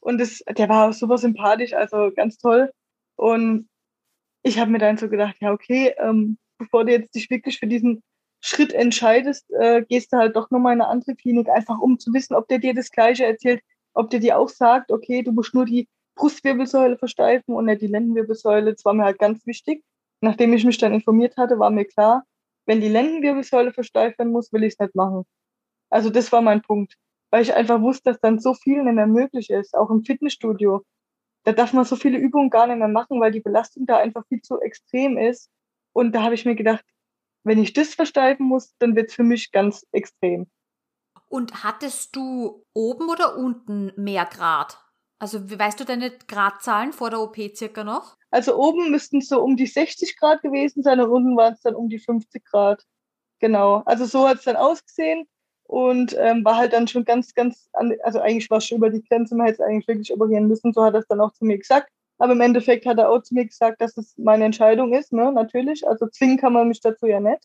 Und das, der war super sympathisch, also ganz toll. Und ich habe mir dann so gedacht, ja, okay, ähm, bevor du jetzt dich wirklich für diesen Schritt entscheidest, äh, gehst du halt doch nochmal in eine andere Klinik, einfach um zu wissen, ob der dir das Gleiche erzählt, ob der dir auch sagt, okay, du musst nur die Brustwirbelsäule versteifen und nicht die Lendenwirbelsäule. Das war mir halt ganz wichtig. Nachdem ich mich dann informiert hatte, war mir klar, wenn die Lendenwirbelsäule versteift werden muss, will ich es nicht machen. Also das war mein Punkt, weil ich einfach wusste, dass dann so viel nicht mehr möglich ist, auch im Fitnessstudio. Da darf man so viele Übungen gar nicht mehr machen, weil die Belastung da einfach viel zu extrem ist. Und da habe ich mir gedacht, wenn ich das versteifen muss, dann wird es für mich ganz extrem. Und hattest du oben oder unten mehr Grad? Also weißt du deine Gradzahlen vor der OP circa noch? Also oben müssten es so um die 60 Grad gewesen sein und unten waren es dann um die 50 Grad. Genau. Also so hat es dann ausgesehen und ähm, war halt dann schon ganz, ganz, an, also eigentlich war es schon über die Grenze, man hätte es eigentlich wirklich operieren müssen, so hat er es dann auch zu mir gesagt. Aber im Endeffekt hat er auch zu mir gesagt, dass es meine Entscheidung ist, ne, natürlich. Also zwingen kann man mich dazu ja nicht.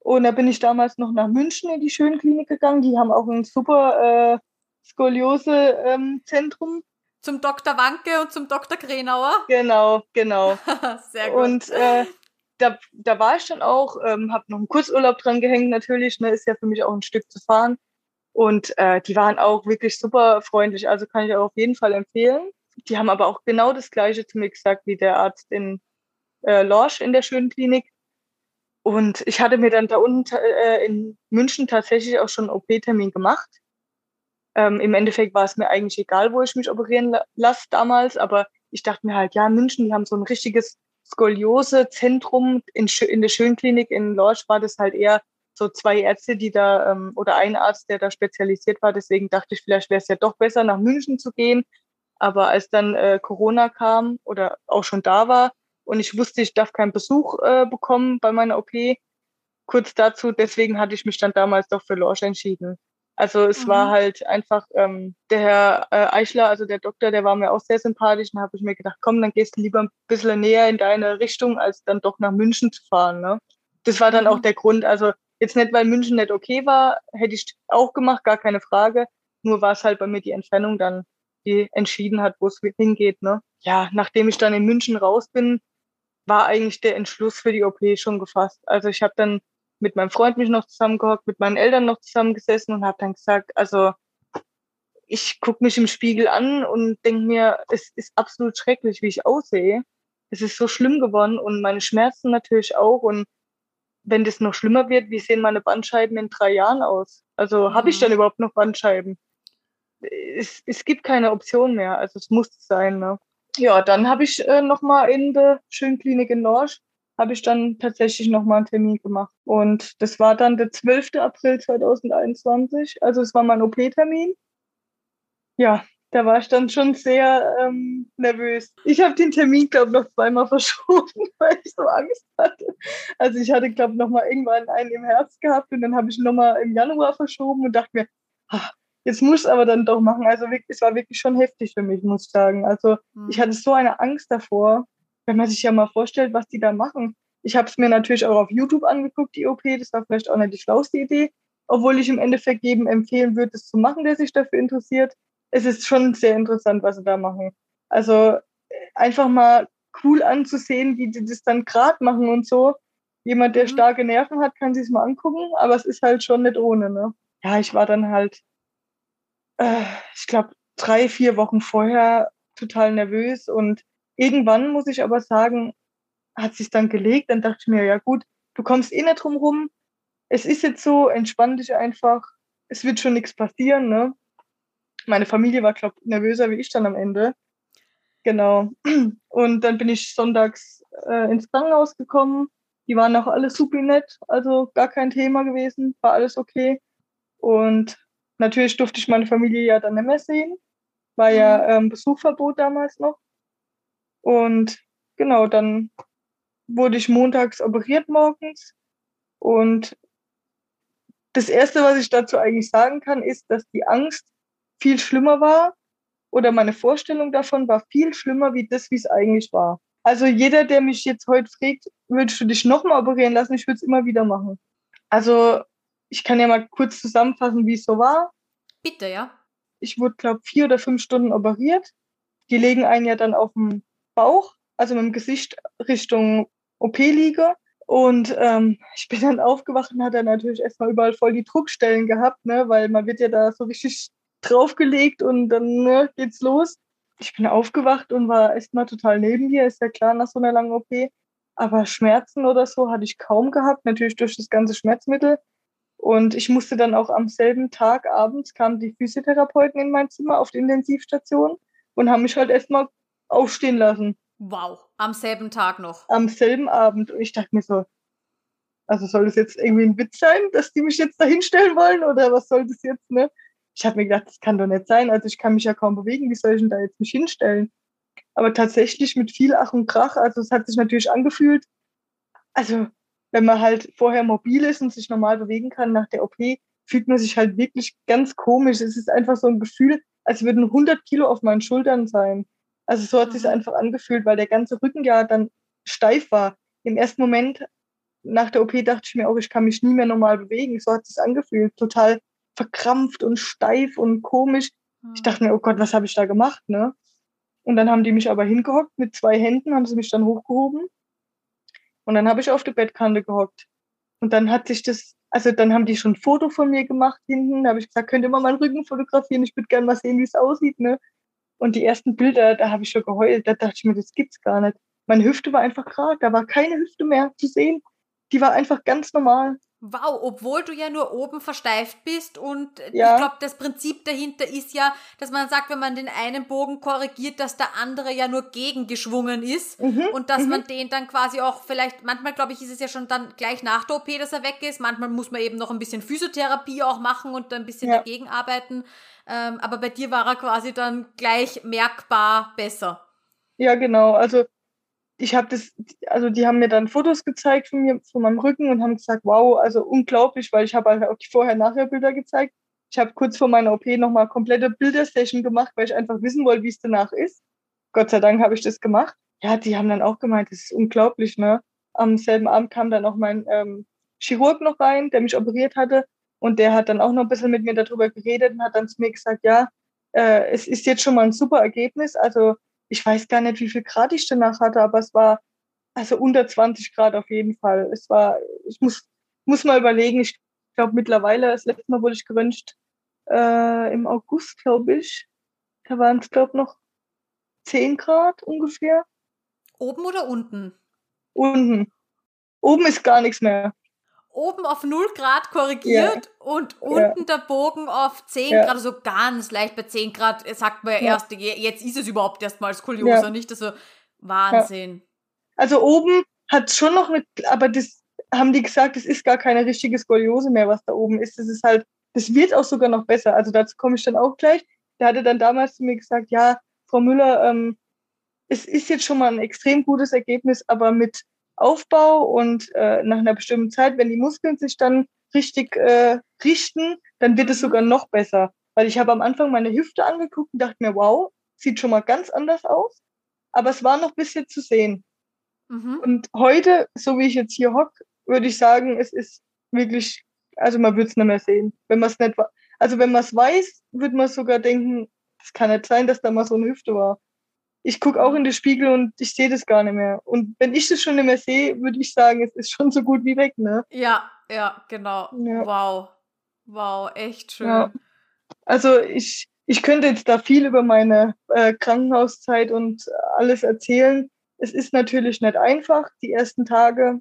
Und da bin ich damals noch nach München in die Schönklinik gegangen. Die haben auch ein super äh, Skoliose-Zentrum. Ähm, zum Dr. Wanke und zum Dr. Krenauer? Genau, genau. Sehr gut. Und äh, da, da war ich dann auch, ähm, habe noch einen Kurzurlaub dran gehängt natürlich, ne, ist ja für mich auch ein Stück zu fahren. Und äh, die waren auch wirklich super freundlich, also kann ich auch auf jeden Fall empfehlen. Die haben aber auch genau das Gleiche zu mir gesagt wie der Arzt in äh, Lorsch in der schönen Klinik. Und ich hatte mir dann da unten äh, in München tatsächlich auch schon einen OP-Termin gemacht. Ähm, Im Endeffekt war es mir eigentlich egal, wo ich mich operieren lasse damals, aber ich dachte mir halt, ja, München, die haben so ein richtiges Skoliose-Zentrum. In, in der Schönklinik in Lorsch war das halt eher so zwei Ärzte, die da, ähm, oder ein Arzt, der da spezialisiert war. Deswegen dachte ich, vielleicht wäre es ja doch besser, nach München zu gehen. Aber als dann äh, Corona kam oder auch schon da war und ich wusste, ich darf keinen Besuch äh, bekommen bei meiner OP, kurz dazu, deswegen hatte ich mich dann damals doch für Lorsch entschieden. Also es mhm. war halt einfach ähm, der Herr äh, Eichler, also der Doktor, der war mir auch sehr sympathisch. Und habe ich mir gedacht, komm, dann gehst du lieber ein bisschen näher in deine Richtung, als dann doch nach München zu fahren. Ne? Das war dann mhm. auch der Grund. Also jetzt nicht, weil München nicht okay war, hätte ich auch gemacht, gar keine Frage. Nur war es halt bei mir die Entfernung dann, die entschieden hat, wo es hingeht. Ne? Ja, nachdem ich dann in München raus bin, war eigentlich der Entschluss für die OP schon gefasst. Also ich habe dann mit meinem Freund mich noch zusammengehockt, mit meinen Eltern noch zusammengesessen und habe dann gesagt, also ich gucke mich im Spiegel an und denke mir, es ist absolut schrecklich, wie ich aussehe. Es ist so schlimm geworden und meine Schmerzen natürlich auch. Und wenn das noch schlimmer wird, wie sehen meine Bandscheiben in drei Jahren aus? Also mhm. habe ich dann überhaupt noch Bandscheiben? Es, es gibt keine Option mehr. Also es muss sein. Ne? Ja, dann habe ich äh, nochmal in der Schönklinik in Norsch habe ich dann tatsächlich nochmal einen Termin gemacht. Und das war dann der 12. April 2021. Also es war mein OP-Termin. Ja, da war ich dann schon sehr ähm, nervös. Ich habe den Termin, glaube ich, noch zweimal verschoben, weil ich so Angst hatte. Also ich hatte, glaube ich, noch mal irgendwann einen im Herbst gehabt und dann habe ich noch mal im Januar verschoben und dachte mir, ach, jetzt muss ich aber dann doch machen. Also es war wirklich schon heftig für mich, muss ich sagen. Also ich hatte so eine Angst davor, wenn man sich ja mal vorstellt, was die da machen. Ich habe es mir natürlich auch auf YouTube angeguckt, die OP. Das war vielleicht auch nicht die schlauste Idee, obwohl ich im Endeffekt jedem empfehlen würde, es zu machen, der sich dafür interessiert es ist schon sehr interessant, was sie da machen. Also einfach mal cool anzusehen, wie die das dann gerade machen und so. Jemand, der mhm. starke Nerven hat, kann sich es mal angucken, aber es ist halt schon nicht ohne. Ne? Ja, ich war dann halt, äh, ich glaube, drei, vier Wochen vorher total nervös und irgendwann muss ich aber sagen, hat sich dann gelegt, dann dachte ich mir, ja gut, du kommst eh nicht drum rum. Es ist jetzt so, entspann dich einfach. Es wird schon nichts passieren, ne? meine Familie war, glaube ich, nervöser wie ich dann am Ende. Genau. Und dann bin ich sonntags äh, ins Krankenhaus gekommen. Die waren auch alle super nett, also gar kein Thema gewesen, war alles okay. Und natürlich durfte ich meine Familie ja dann nicht mehr sehen. War ja mhm. ähm, Besuchverbot damals noch. Und genau, dann wurde ich montags operiert morgens. Und das Erste, was ich dazu eigentlich sagen kann, ist, dass die Angst viel schlimmer war oder meine Vorstellung davon war viel schlimmer wie das, wie es eigentlich war. Also jeder, der mich jetzt heute fragt, würdest du dich nochmal operieren lassen? Ich würde es immer wieder machen. Also ich kann ja mal kurz zusammenfassen, wie es so war. Bitte, ja. Ich wurde, glaube vier oder fünf Stunden operiert. Die legen einen ja dann auf dem Bauch, also mit dem Gesicht Richtung OP-Liege. Und ähm, ich bin dann aufgewacht und hatte natürlich erstmal überall voll die Druckstellen gehabt, ne, weil man wird ja da so richtig draufgelegt und dann ne, geht's los. Ich bin aufgewacht und war erstmal total neben mir, ist ja klar nach so einer langen OP. Aber Schmerzen oder so hatte ich kaum gehabt, natürlich durch das ganze Schmerzmittel. Und ich musste dann auch am selben Tag abends kamen die Physiotherapeuten in mein Zimmer auf die Intensivstation und haben mich halt erstmal aufstehen lassen. Wow, am selben Tag noch. Am selben Abend. Und ich dachte mir so, also soll das jetzt irgendwie ein Witz sein, dass die mich jetzt da hinstellen wollen oder was soll das jetzt, ne? ich habe mir gedacht, das kann doch nicht sein. Also ich kann mich ja kaum bewegen, wie soll ich denn da jetzt mich hinstellen? Aber tatsächlich mit viel Ach und Krach, also es hat sich natürlich angefühlt, also wenn man halt vorher mobil ist und sich normal bewegen kann nach der OP, fühlt man sich halt wirklich ganz komisch. Es ist einfach so ein Gefühl, als würden 100 Kilo auf meinen Schultern sein. Also so hat mhm. sich einfach angefühlt, weil der ganze Rücken ja dann steif war. Im ersten Moment nach der OP dachte ich mir auch, ich kann mich nie mehr normal bewegen. So hat es sich angefühlt. Total verkrampft und steif und komisch. Ich dachte mir, oh Gott, was habe ich da gemacht, ne? Und dann haben die mich aber hingehockt mit zwei Händen, haben sie mich dann hochgehoben. Und dann habe ich auf der Bettkante gehockt. Und dann hat sich das, also dann haben die schon ein Foto von mir gemacht hinten. Da habe ich gesagt, könnt ihr mal meinen Rücken fotografieren? Ich würde gerne mal sehen, wie es aussieht, ne? Und die ersten Bilder, da habe ich schon geheult. Da dachte ich mir, das gibt's gar nicht. Meine Hüfte war einfach gerade, da war keine Hüfte mehr zu sehen. Die war einfach ganz normal. Wow, obwohl du ja nur oben versteift bist und ja. ich glaube, das Prinzip dahinter ist ja, dass man sagt, wenn man den einen Bogen korrigiert, dass der andere ja nur gegengeschwungen ist mhm. und dass mhm. man den dann quasi auch vielleicht, manchmal glaube ich, ist es ja schon dann gleich nach der OP, dass er weg ist, manchmal muss man eben noch ein bisschen Physiotherapie auch machen und ein bisschen ja. dagegen arbeiten, ähm, aber bei dir war er quasi dann gleich merkbar besser. Ja, genau, also ich habe das, also die haben mir dann Fotos gezeigt von mir, von meinem Rücken und haben gesagt, wow, also unglaublich, weil ich habe halt auch die Vorher-Nachher-Bilder gezeigt. Ich habe kurz vor meiner OP nochmal komplette Bildersession gemacht, weil ich einfach wissen wollte, wie es danach ist. Gott sei Dank habe ich das gemacht. Ja, die haben dann auch gemeint, das ist unglaublich, ne? Am selben Abend kam dann auch mein ähm, Chirurg noch rein, der mich operiert hatte. Und der hat dann auch noch ein bisschen mit mir darüber geredet und hat dann zu mir gesagt, ja, äh, es ist jetzt schon mal ein super Ergebnis. Also ich weiß gar nicht, wie viel Grad ich danach hatte, aber es war also unter 20 Grad auf jeden Fall. Es war, ich muss, muss mal überlegen, ich glaube mittlerweile, das letzte Mal wurde ich geröntgt äh, im August, glaube ich. Da waren es, glaube ich, noch 10 Grad ungefähr. Oben oder unten? Unten. Oben ist gar nichts mehr oben auf 0 Grad korrigiert ja. und unten ja. der Bogen auf 10 ja. Grad, also ganz leicht bei 10 Grad, sagt man ja erst, jetzt ist es überhaupt erstmal Skoliose, nicht? Also Wahnsinn. Also oben hat schon noch eine, aber das haben die gesagt, es ist gar keine richtige Skoliose mehr, was da oben ist. Das ist halt, das wird auch sogar noch besser. Also dazu komme ich dann auch gleich. der hatte dann damals zu mir gesagt, ja, Frau Müller, ähm, es ist jetzt schon mal ein extrem gutes Ergebnis, aber mit Aufbau und äh, nach einer bestimmten Zeit, wenn die Muskeln sich dann richtig äh, richten, dann wird es sogar noch besser. Weil ich habe am Anfang meine Hüfte angeguckt und dachte mir, wow, sieht schon mal ganz anders aus. Aber es war noch ein bisschen zu sehen. Mhm. Und heute, so wie ich jetzt hier hocke, würde ich sagen, es ist wirklich, also man würde es nicht mehr sehen. Wenn man es nicht, also wenn man es weiß, würde man sogar denken, es kann nicht sein, dass da mal so eine Hüfte war ich gucke auch in den Spiegel und ich sehe das gar nicht mehr. Und wenn ich das schon nicht mehr sehe, würde ich sagen, es ist schon so gut wie weg, ne? Ja, ja, genau. Ja. Wow. Wow, echt schön. Ja. Also ich, ich könnte jetzt da viel über meine äh, Krankenhauszeit und alles erzählen. Es ist natürlich nicht einfach. Die ersten Tage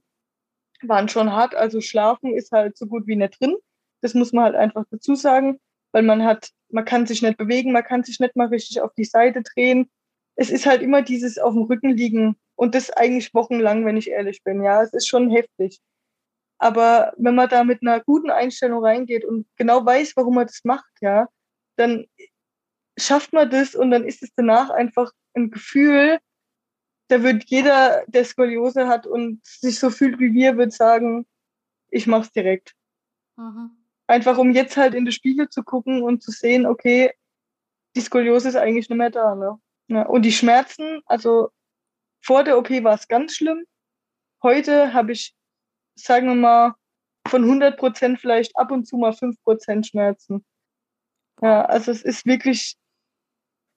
waren schon hart. Also schlafen ist halt so gut wie nicht drin. Das muss man halt einfach dazu sagen, weil man hat, man kann sich nicht bewegen, man kann sich nicht mal richtig auf die Seite drehen es ist halt immer dieses auf dem Rücken liegen und das eigentlich wochenlang, wenn ich ehrlich bin. Ja, es ist schon heftig. Aber wenn man da mit einer guten Einstellung reingeht und genau weiß, warum man das macht, ja, dann schafft man das und dann ist es danach einfach ein Gefühl, da wird jeder, der Skoliose hat und sich so fühlt wie wir, wird sagen, ich mach's direkt. Mhm. Einfach um jetzt halt in den Spiegel zu gucken und zu sehen, okay, die Skoliose ist eigentlich nicht mehr da, ne? Ja, und die Schmerzen, also vor der OP war es ganz schlimm. Heute habe ich, sagen wir mal, von 100 Prozent vielleicht ab und zu mal 5 Prozent Schmerzen. Ja, also es ist wirklich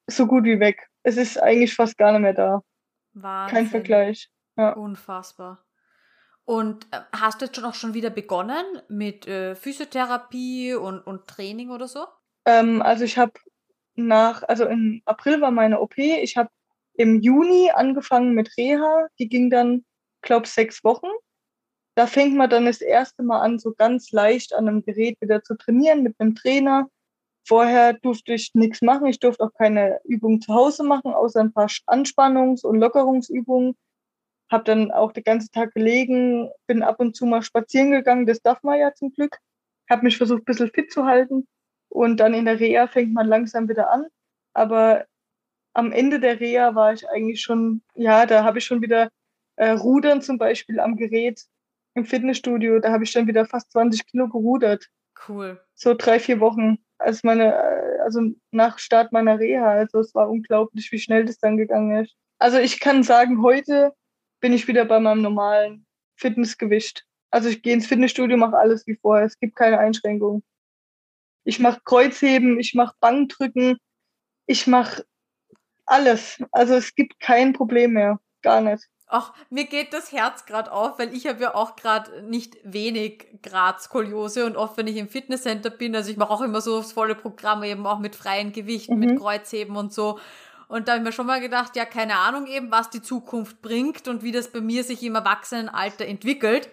so gut wie weg. Es ist eigentlich fast gar nicht mehr da. Wahnsinn. Kein Vergleich. Ja. Unfassbar. Und äh, hast du jetzt schon auch schon wieder begonnen mit äh, Physiotherapie und, und Training oder so? Ähm, also ich habe nach, also im April war meine OP. Ich habe im Juni angefangen mit Reha. Die ging dann, glaube sechs Wochen. Da fängt man dann das erste Mal an, so ganz leicht an einem Gerät wieder zu trainieren mit einem Trainer. Vorher durfte ich nichts machen. Ich durfte auch keine Übungen zu Hause machen, außer ein paar Anspannungs- und Lockerungsübungen. Habe dann auch den ganzen Tag gelegen, bin ab und zu mal spazieren gegangen. Das darf man ja zum Glück. Habe mich versucht, ein bisschen fit zu halten. Und dann in der Reha fängt man langsam wieder an. Aber am Ende der Reha war ich eigentlich schon, ja, da habe ich schon wieder äh, Rudern zum Beispiel am Gerät im Fitnessstudio. Da habe ich dann wieder fast 20 Kilo gerudert. Cool. So drei, vier Wochen, als meine, äh, also nach Start meiner Reha. Also es war unglaublich, wie schnell das dann gegangen ist. Also ich kann sagen, heute bin ich wieder bei meinem normalen Fitnessgewicht. Also ich gehe ins Fitnessstudio, mache alles wie vorher. Es gibt keine Einschränkungen. Ich mache Kreuzheben, ich mache Bankdrücken, ich mache alles. Also es gibt kein Problem mehr, gar nicht. Ach, mir geht das Herz gerade auf, weil ich habe ja auch gerade nicht wenig Grad Skoliose und oft, wenn ich im Fitnesscenter bin, also ich mache auch immer so das volle Programm eben auch mit freien Gewichten, mhm. mit Kreuzheben und so. Und da habe ich mir schon mal gedacht, ja, keine Ahnung eben, was die Zukunft bringt und wie das bei mir sich im Erwachsenenalter entwickelt.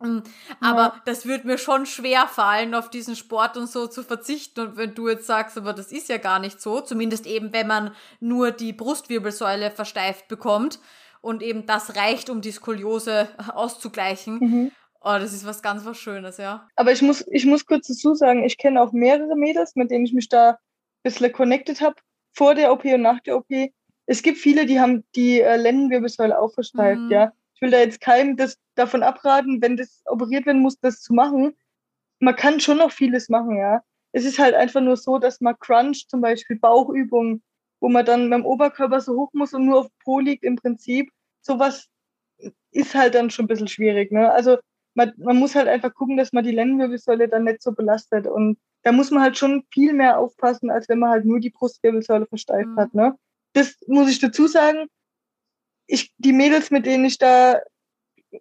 Mm, aber ja. das wird mir schon schwer fallen, auf diesen Sport und so zu verzichten. Und wenn du jetzt sagst, aber das ist ja gar nicht so, zumindest eben, wenn man nur die Brustwirbelsäule versteift bekommt und eben das reicht, um die Skoliose auszugleichen. Mhm. Oh, das ist was ganz was Schönes, ja. Aber ich muss, ich muss kurz dazu sagen, ich kenne auch mehrere Mädels, mit denen ich mich da ein bisschen connected habe, vor der OP und nach der OP. Es gibt viele, die haben die äh, Lendenwirbelsäule auch versteift, mhm. ja ich will da jetzt keinem das davon abraten, wenn das operiert werden muss, das zu machen. Man kann schon noch vieles machen, ja. Es ist halt einfach nur so, dass man Crunch, zum Beispiel Bauchübungen, wo man dann beim Oberkörper so hoch muss und nur auf Po liegt im Prinzip, sowas ist halt dann schon ein bisschen schwierig. Ne? Also man, man muss halt einfach gucken, dass man die Lendenwirbelsäule dann nicht so belastet. Und da muss man halt schon viel mehr aufpassen, als wenn man halt nur die Brustwirbelsäule versteift mhm. hat. Ne? Das muss ich dazu sagen ich, die Mädels, mit denen ich da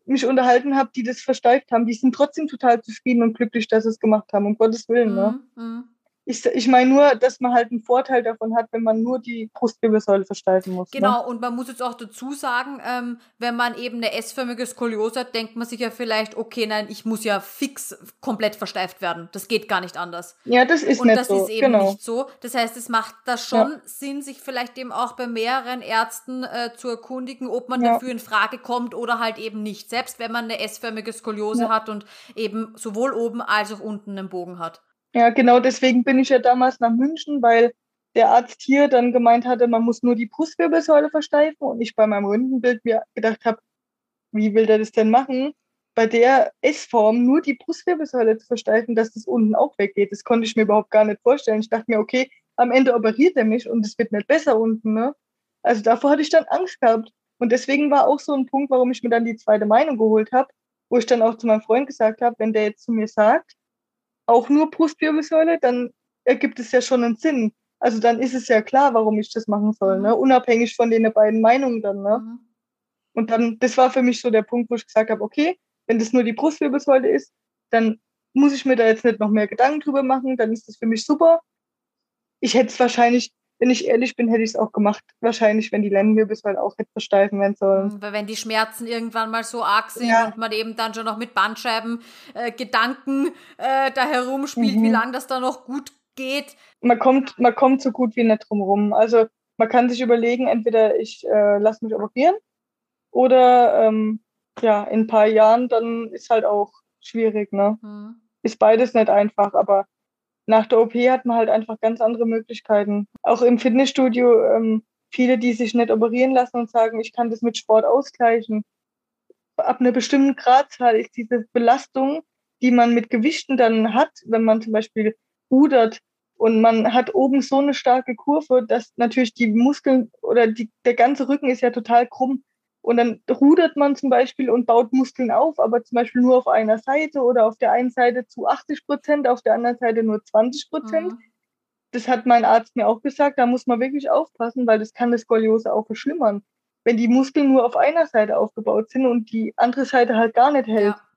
mich unterhalten habe, die das versteift haben, die sind trotzdem total zufrieden und glücklich, dass sie es gemacht haben, um Gottes Willen. Ne? Mhm. Ich, ich meine nur, dass man halt einen Vorteil davon hat, wenn man nur die Brustwirbelsäule versteifen muss. Ne? Genau, ne? und man muss jetzt auch dazu sagen, ähm, wenn man eben eine S-förmige Skoliose hat, denkt man sich ja vielleicht, okay, nein, ich muss ja fix komplett versteift werden. Das geht gar nicht anders. Ja, das ist und nicht so. Und das ist eben genau. nicht so. Das heißt, es macht da schon ja. Sinn, sich vielleicht eben auch bei mehreren Ärzten äh, zu erkundigen, ob man ja. dafür in Frage kommt oder halt eben nicht. Selbst wenn man eine S-förmige Skoliose ja. hat und eben sowohl oben als auch unten einen Bogen hat. Ja, genau deswegen bin ich ja damals nach München, weil der Arzt hier dann gemeint hatte, man muss nur die Brustwirbelsäule versteifen und ich bei meinem Röntgenbild mir gedacht habe, wie will der das denn machen? Bei der S-Form nur die Brustwirbelsäule zu versteifen, dass das unten auch weggeht. Das konnte ich mir überhaupt gar nicht vorstellen. Ich dachte mir, okay, am Ende operiert er mich und es wird nicht besser unten. Ne? Also davor hatte ich dann Angst gehabt. Und deswegen war auch so ein Punkt, warum ich mir dann die zweite Meinung geholt habe, wo ich dann auch zu meinem Freund gesagt habe, wenn der jetzt zu mir sagt, auch nur Brustwirbelsäule, dann ergibt es ja schon einen Sinn. Also dann ist es ja klar, warum ich das machen soll, ne? Mhm. unabhängig von den beiden Meinungen dann. Ne? Mhm. Und dann, das war für mich so der Punkt, wo ich gesagt habe, okay, wenn das nur die Brustwirbelsäule ist, dann muss ich mir da jetzt nicht noch mehr Gedanken drüber machen, dann ist das für mich super ich hätte es wahrscheinlich, wenn ich ehrlich bin, hätte ich es auch gemacht. Wahrscheinlich, wenn die Lendenwirbelsäule auch hätte versteifen werden sollen. Weil wenn die Schmerzen irgendwann mal so arg sind ja. und man eben dann schon noch mit Bandscheiben äh, Gedanken äh, da herumspielt, mhm. wie lange das da noch gut geht. Man kommt, man kommt so gut wie nicht drum rum. Also man kann sich überlegen, entweder ich äh, lasse mich operieren oder ähm, ja, in ein paar Jahren, dann ist halt auch schwierig, ne? Mhm. Ist beides nicht einfach, aber nach der OP hat man halt einfach ganz andere Möglichkeiten. Auch im Fitnessstudio, ähm, viele, die sich nicht operieren lassen und sagen, ich kann das mit Sport ausgleichen. Ab einer bestimmten Gradzahl ist diese Belastung, die man mit Gewichten dann hat, wenn man zum Beispiel rudert und man hat oben so eine starke Kurve, dass natürlich die Muskeln oder die, der ganze Rücken ist ja total krumm. Und dann rudert man zum Beispiel und baut Muskeln auf, aber zum Beispiel nur auf einer Seite oder auf der einen Seite zu 80 Prozent, auf der anderen Seite nur 20 Prozent. Mhm. Das hat mein Arzt mir auch gesagt, da muss man wirklich aufpassen, weil das kann das Skoliose auch verschlimmern. Wenn die Muskeln nur auf einer Seite aufgebaut sind und die andere Seite halt gar nicht hält. Ja.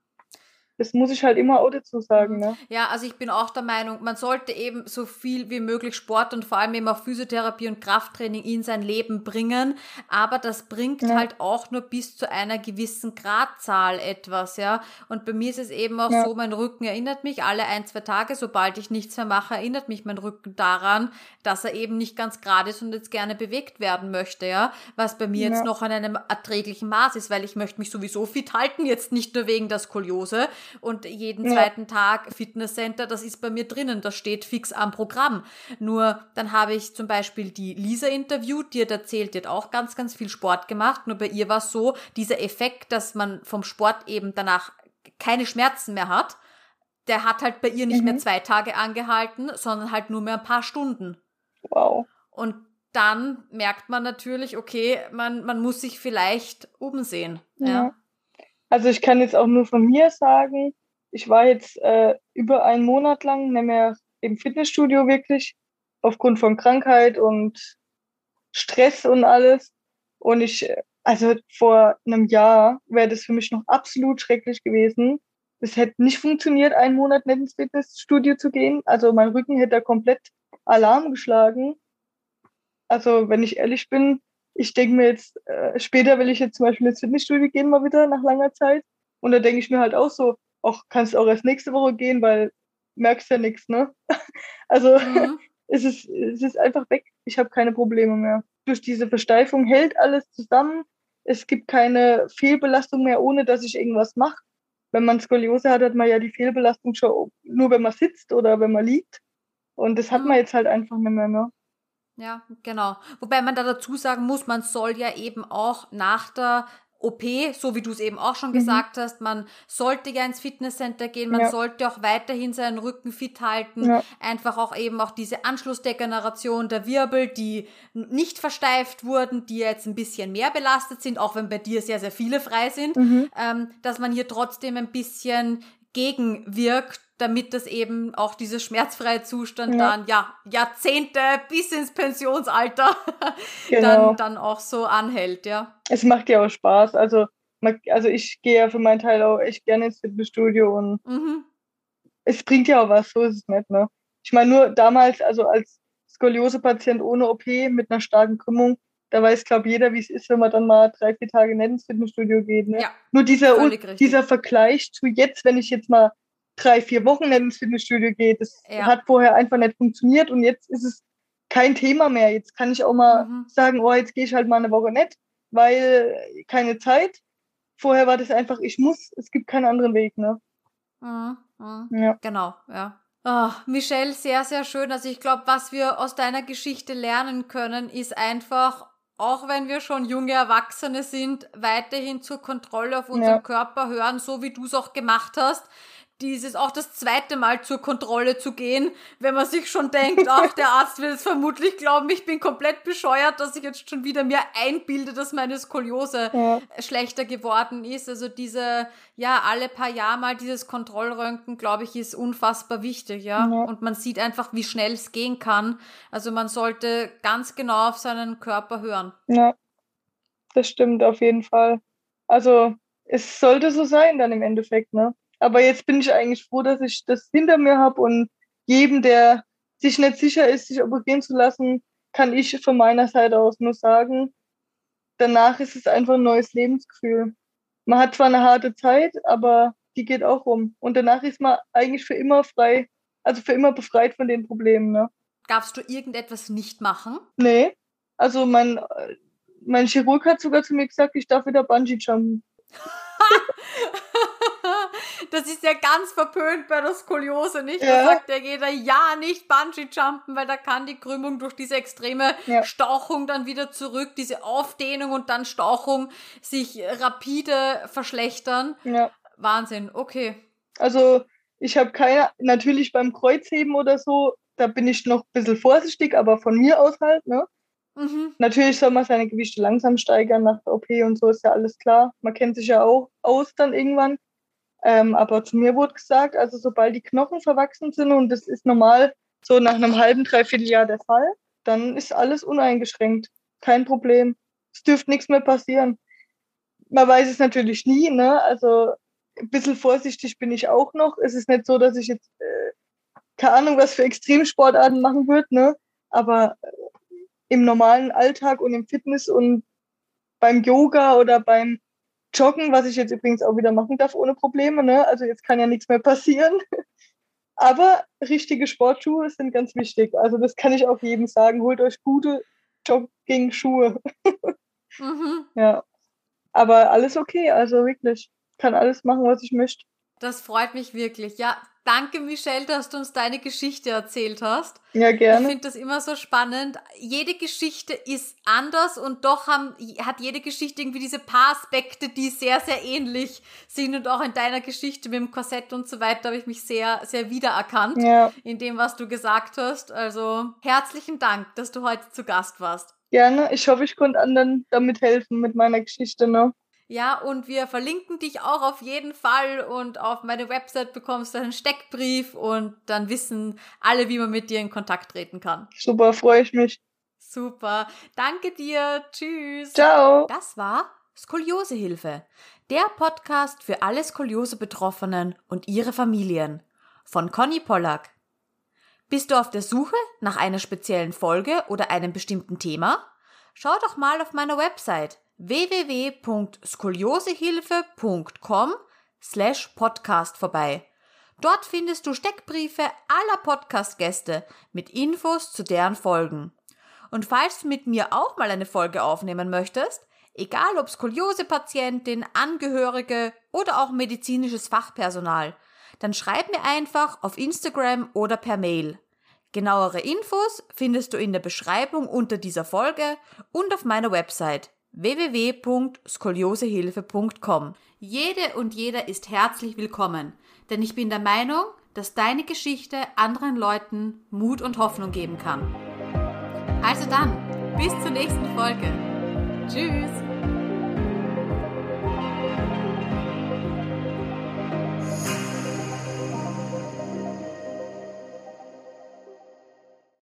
Das muss ich halt immer auch dazu sagen. Ne? Ja, also ich bin auch der Meinung, man sollte eben so viel wie möglich Sport und vor allem eben auch Physiotherapie und Krafttraining in sein Leben bringen. Aber das bringt ja. halt auch nur bis zu einer gewissen Gradzahl etwas, ja. Und bei mir ist es eben auch ja. so, mein Rücken erinnert mich alle ein, zwei Tage, sobald ich nichts mehr mache, erinnert mich mein Rücken daran, dass er eben nicht ganz gerade ist und jetzt gerne bewegt werden möchte, ja. Was bei mir ja. jetzt noch an einem erträglichen Maß ist, weil ich möchte mich sowieso fit halten, jetzt nicht nur wegen der Skoliose, und jeden ja. zweiten Tag Fitnesscenter, das ist bei mir drinnen, das steht fix am Programm. Nur dann habe ich zum Beispiel die Lisa interviewt, die hat erzählt, die hat auch ganz, ganz viel Sport gemacht, nur bei ihr war es so, dieser Effekt, dass man vom Sport eben danach keine Schmerzen mehr hat, der hat halt bei ihr nicht mhm. mehr zwei Tage angehalten, sondern halt nur mehr ein paar Stunden. Wow. Und dann merkt man natürlich, okay, man, man muss sich vielleicht umsehen. Ja. ja. Also ich kann jetzt auch nur von mir sagen, ich war jetzt äh, über einen Monat lang nicht mehr im Fitnessstudio wirklich, aufgrund von Krankheit und Stress und alles. Und ich, also vor einem Jahr wäre das für mich noch absolut schrecklich gewesen. Es hätte nicht funktioniert, einen Monat nicht ins Fitnessstudio zu gehen. Also mein Rücken hätte komplett Alarm geschlagen. Also wenn ich ehrlich bin, ich denke mir jetzt, äh, später will ich jetzt zum Beispiel ins Fitnessstudio gehen, mal wieder nach langer Zeit. Und da denke ich mir halt auch so, auch kannst du auch erst nächste Woche gehen, weil merkst ja nichts, ne? Also mhm. es, ist, es ist einfach weg. Ich habe keine Probleme mehr. Durch diese Versteifung hält alles zusammen. Es gibt keine Fehlbelastung mehr, ohne dass ich irgendwas mache. Wenn man Skoliose hat, hat man ja die Fehlbelastung schon nur, wenn man sitzt oder wenn man liegt. Und das hat man mhm. jetzt halt einfach nicht mehr, ne? Ja, genau. Wobei man da dazu sagen muss, man soll ja eben auch nach der OP, so wie du es eben auch schon mhm. gesagt hast, man sollte ja ins Fitnesscenter gehen, man ja. sollte auch weiterhin seinen Rücken fit halten, ja. einfach auch eben auch diese Anschlussdegeneration der Wirbel, die nicht versteift wurden, die jetzt ein bisschen mehr belastet sind, auch wenn bei dir sehr, sehr viele frei sind, mhm. ähm, dass man hier trotzdem ein bisschen gegenwirkt damit das eben auch dieser schmerzfreie Zustand ja. dann ja Jahrzehnte bis ins Pensionsalter genau. dann, dann auch so anhält, ja. Es macht ja auch Spaß. Also, also ich gehe ja für meinen Teil auch echt gerne ins Fitnessstudio und mhm. es bringt ja auch was, so ist es nicht, ne? Ich meine, nur damals, also als Skoliose-Patient ohne OP mit einer starken Krümmung, da weiß, glaube jeder, wie es ist, wenn man dann mal drei, vier Tage nicht ins Fitnessstudio geht. Ne? Ja, Nur dieser, dieser Vergleich zu jetzt, wenn ich jetzt mal drei, vier Wochen ins Fitnessstudio gehe. Das ja. hat vorher einfach nicht funktioniert und jetzt ist es kein Thema mehr. Jetzt kann ich auch mal mhm. sagen, oh, jetzt gehe ich halt mal eine Woche nicht, weil keine Zeit. Vorher war das einfach, ich muss, es gibt keinen anderen Weg, ne? Mhm. Mhm. Ja. Genau, ja. Oh, Michelle, sehr, sehr schön. Also ich glaube, was wir aus deiner Geschichte lernen können, ist einfach, auch wenn wir schon junge Erwachsene sind, weiterhin zur Kontrolle auf unseren ja. Körper hören, so wie du es auch gemacht hast dieses auch das zweite Mal zur Kontrolle zu gehen, wenn man sich schon denkt, ach, der Arzt will es vermutlich glauben, ich bin komplett bescheuert, dass ich jetzt schon wieder mir einbilde, dass meine Skoliose ja. schlechter geworden ist. Also diese, ja, alle paar Jahre mal dieses Kontrollröntgen, glaube ich, ist unfassbar wichtig, ja? ja. Und man sieht einfach, wie schnell es gehen kann. Also man sollte ganz genau auf seinen Körper hören. Ja, das stimmt auf jeden Fall. Also es sollte so sein dann im Endeffekt, ne? Aber jetzt bin ich eigentlich froh, dass ich das hinter mir habe und jedem, der sich nicht sicher ist, sich operieren zu lassen, kann ich von meiner Seite aus nur sagen, danach ist es einfach ein neues Lebensgefühl. Man hat zwar eine harte Zeit, aber die geht auch rum. Und danach ist man eigentlich für immer frei, also für immer befreit von den Problemen. Ne? Darfst du irgendetwas nicht machen? Nee. Also mein, mein Chirurg hat sogar zu mir gesagt, ich darf wieder Bungee jumpen. das ist ja ganz verpönt bei der Skoliose, nicht? Ja. Da sagt ja jeder, ja, nicht Bungee-Jumpen, weil da kann die Krümmung durch diese extreme ja. Stauchung dann wieder zurück, diese Aufdehnung und dann Stauchung sich rapide verschlechtern. Ja. Wahnsinn, okay. Also ich habe keine, natürlich beim Kreuzheben oder so, da bin ich noch ein bisschen vorsichtig, aber von mir aus halt, ne? Mhm. Natürlich soll man seine Gewichte langsam steigern nach der OP und so ist ja alles klar. Man kennt sich ja auch aus dann irgendwann. Ähm, aber zu mir wurde gesagt, also sobald die Knochen verwachsen sind und das ist normal so nach einem halben, dreiviertel Jahr der Fall, dann ist alles uneingeschränkt. Kein Problem. Es dürfte nichts mehr passieren. Man weiß es natürlich nie, ne? Also ein bisschen vorsichtig bin ich auch noch. Es ist nicht so, dass ich jetzt äh, keine Ahnung, was für Extremsportarten machen würde, ne? Aber äh, im normalen Alltag und im Fitness und beim Yoga oder beim Joggen, was ich jetzt übrigens auch wieder machen darf ohne Probleme. Ne? Also jetzt kann ja nichts mehr passieren. Aber richtige Sportschuhe sind ganz wichtig. Also das kann ich auch jedem sagen. Holt euch gute Jogging-Schuhe. mhm. Ja. Aber alles okay. Also wirklich. Kann alles machen, was ich möchte. Das freut mich wirklich. Ja, Danke, Michelle, dass du uns deine Geschichte erzählt hast. Ja, gerne. Ich finde das immer so spannend. Jede Geschichte ist anders und doch haben, hat jede Geschichte irgendwie diese paar Aspekte, die sehr, sehr ähnlich sind. Und auch in deiner Geschichte mit dem Korsett und so weiter habe ich mich sehr, sehr wiedererkannt ja. in dem, was du gesagt hast. Also herzlichen Dank, dass du heute zu Gast warst. Gerne. Ich hoffe, ich konnte anderen damit helfen mit meiner Geschichte. Ne? Ja, und wir verlinken dich auch auf jeden Fall und auf meine Website bekommst du einen Steckbrief und dann wissen alle, wie man mit dir in Kontakt treten kann. Super, freue ich mich. Super. Danke dir. Tschüss. Ciao. Das war Skoliosehilfe, der Podcast für alle Skoliose-Betroffenen und ihre Familien von Conny Pollack. Bist du auf der Suche nach einer speziellen Folge oder einem bestimmten Thema? Schau doch mal auf meiner Website www.skoliosehilfe.com slash podcast vorbei. Dort findest du Steckbriefe aller Podcast-Gäste mit Infos zu deren Folgen. Und falls du mit mir auch mal eine Folge aufnehmen möchtest, egal ob Skoliose-Patientin, Angehörige oder auch medizinisches Fachpersonal, dann schreib mir einfach auf Instagram oder per Mail. Genauere Infos findest du in der Beschreibung unter dieser Folge und auf meiner Website www.skoliosehilfe.com. Jede und jeder ist herzlich willkommen, denn ich bin der Meinung, dass deine Geschichte anderen Leuten Mut und Hoffnung geben kann. Also dann, bis zur nächsten Folge. Tschüss!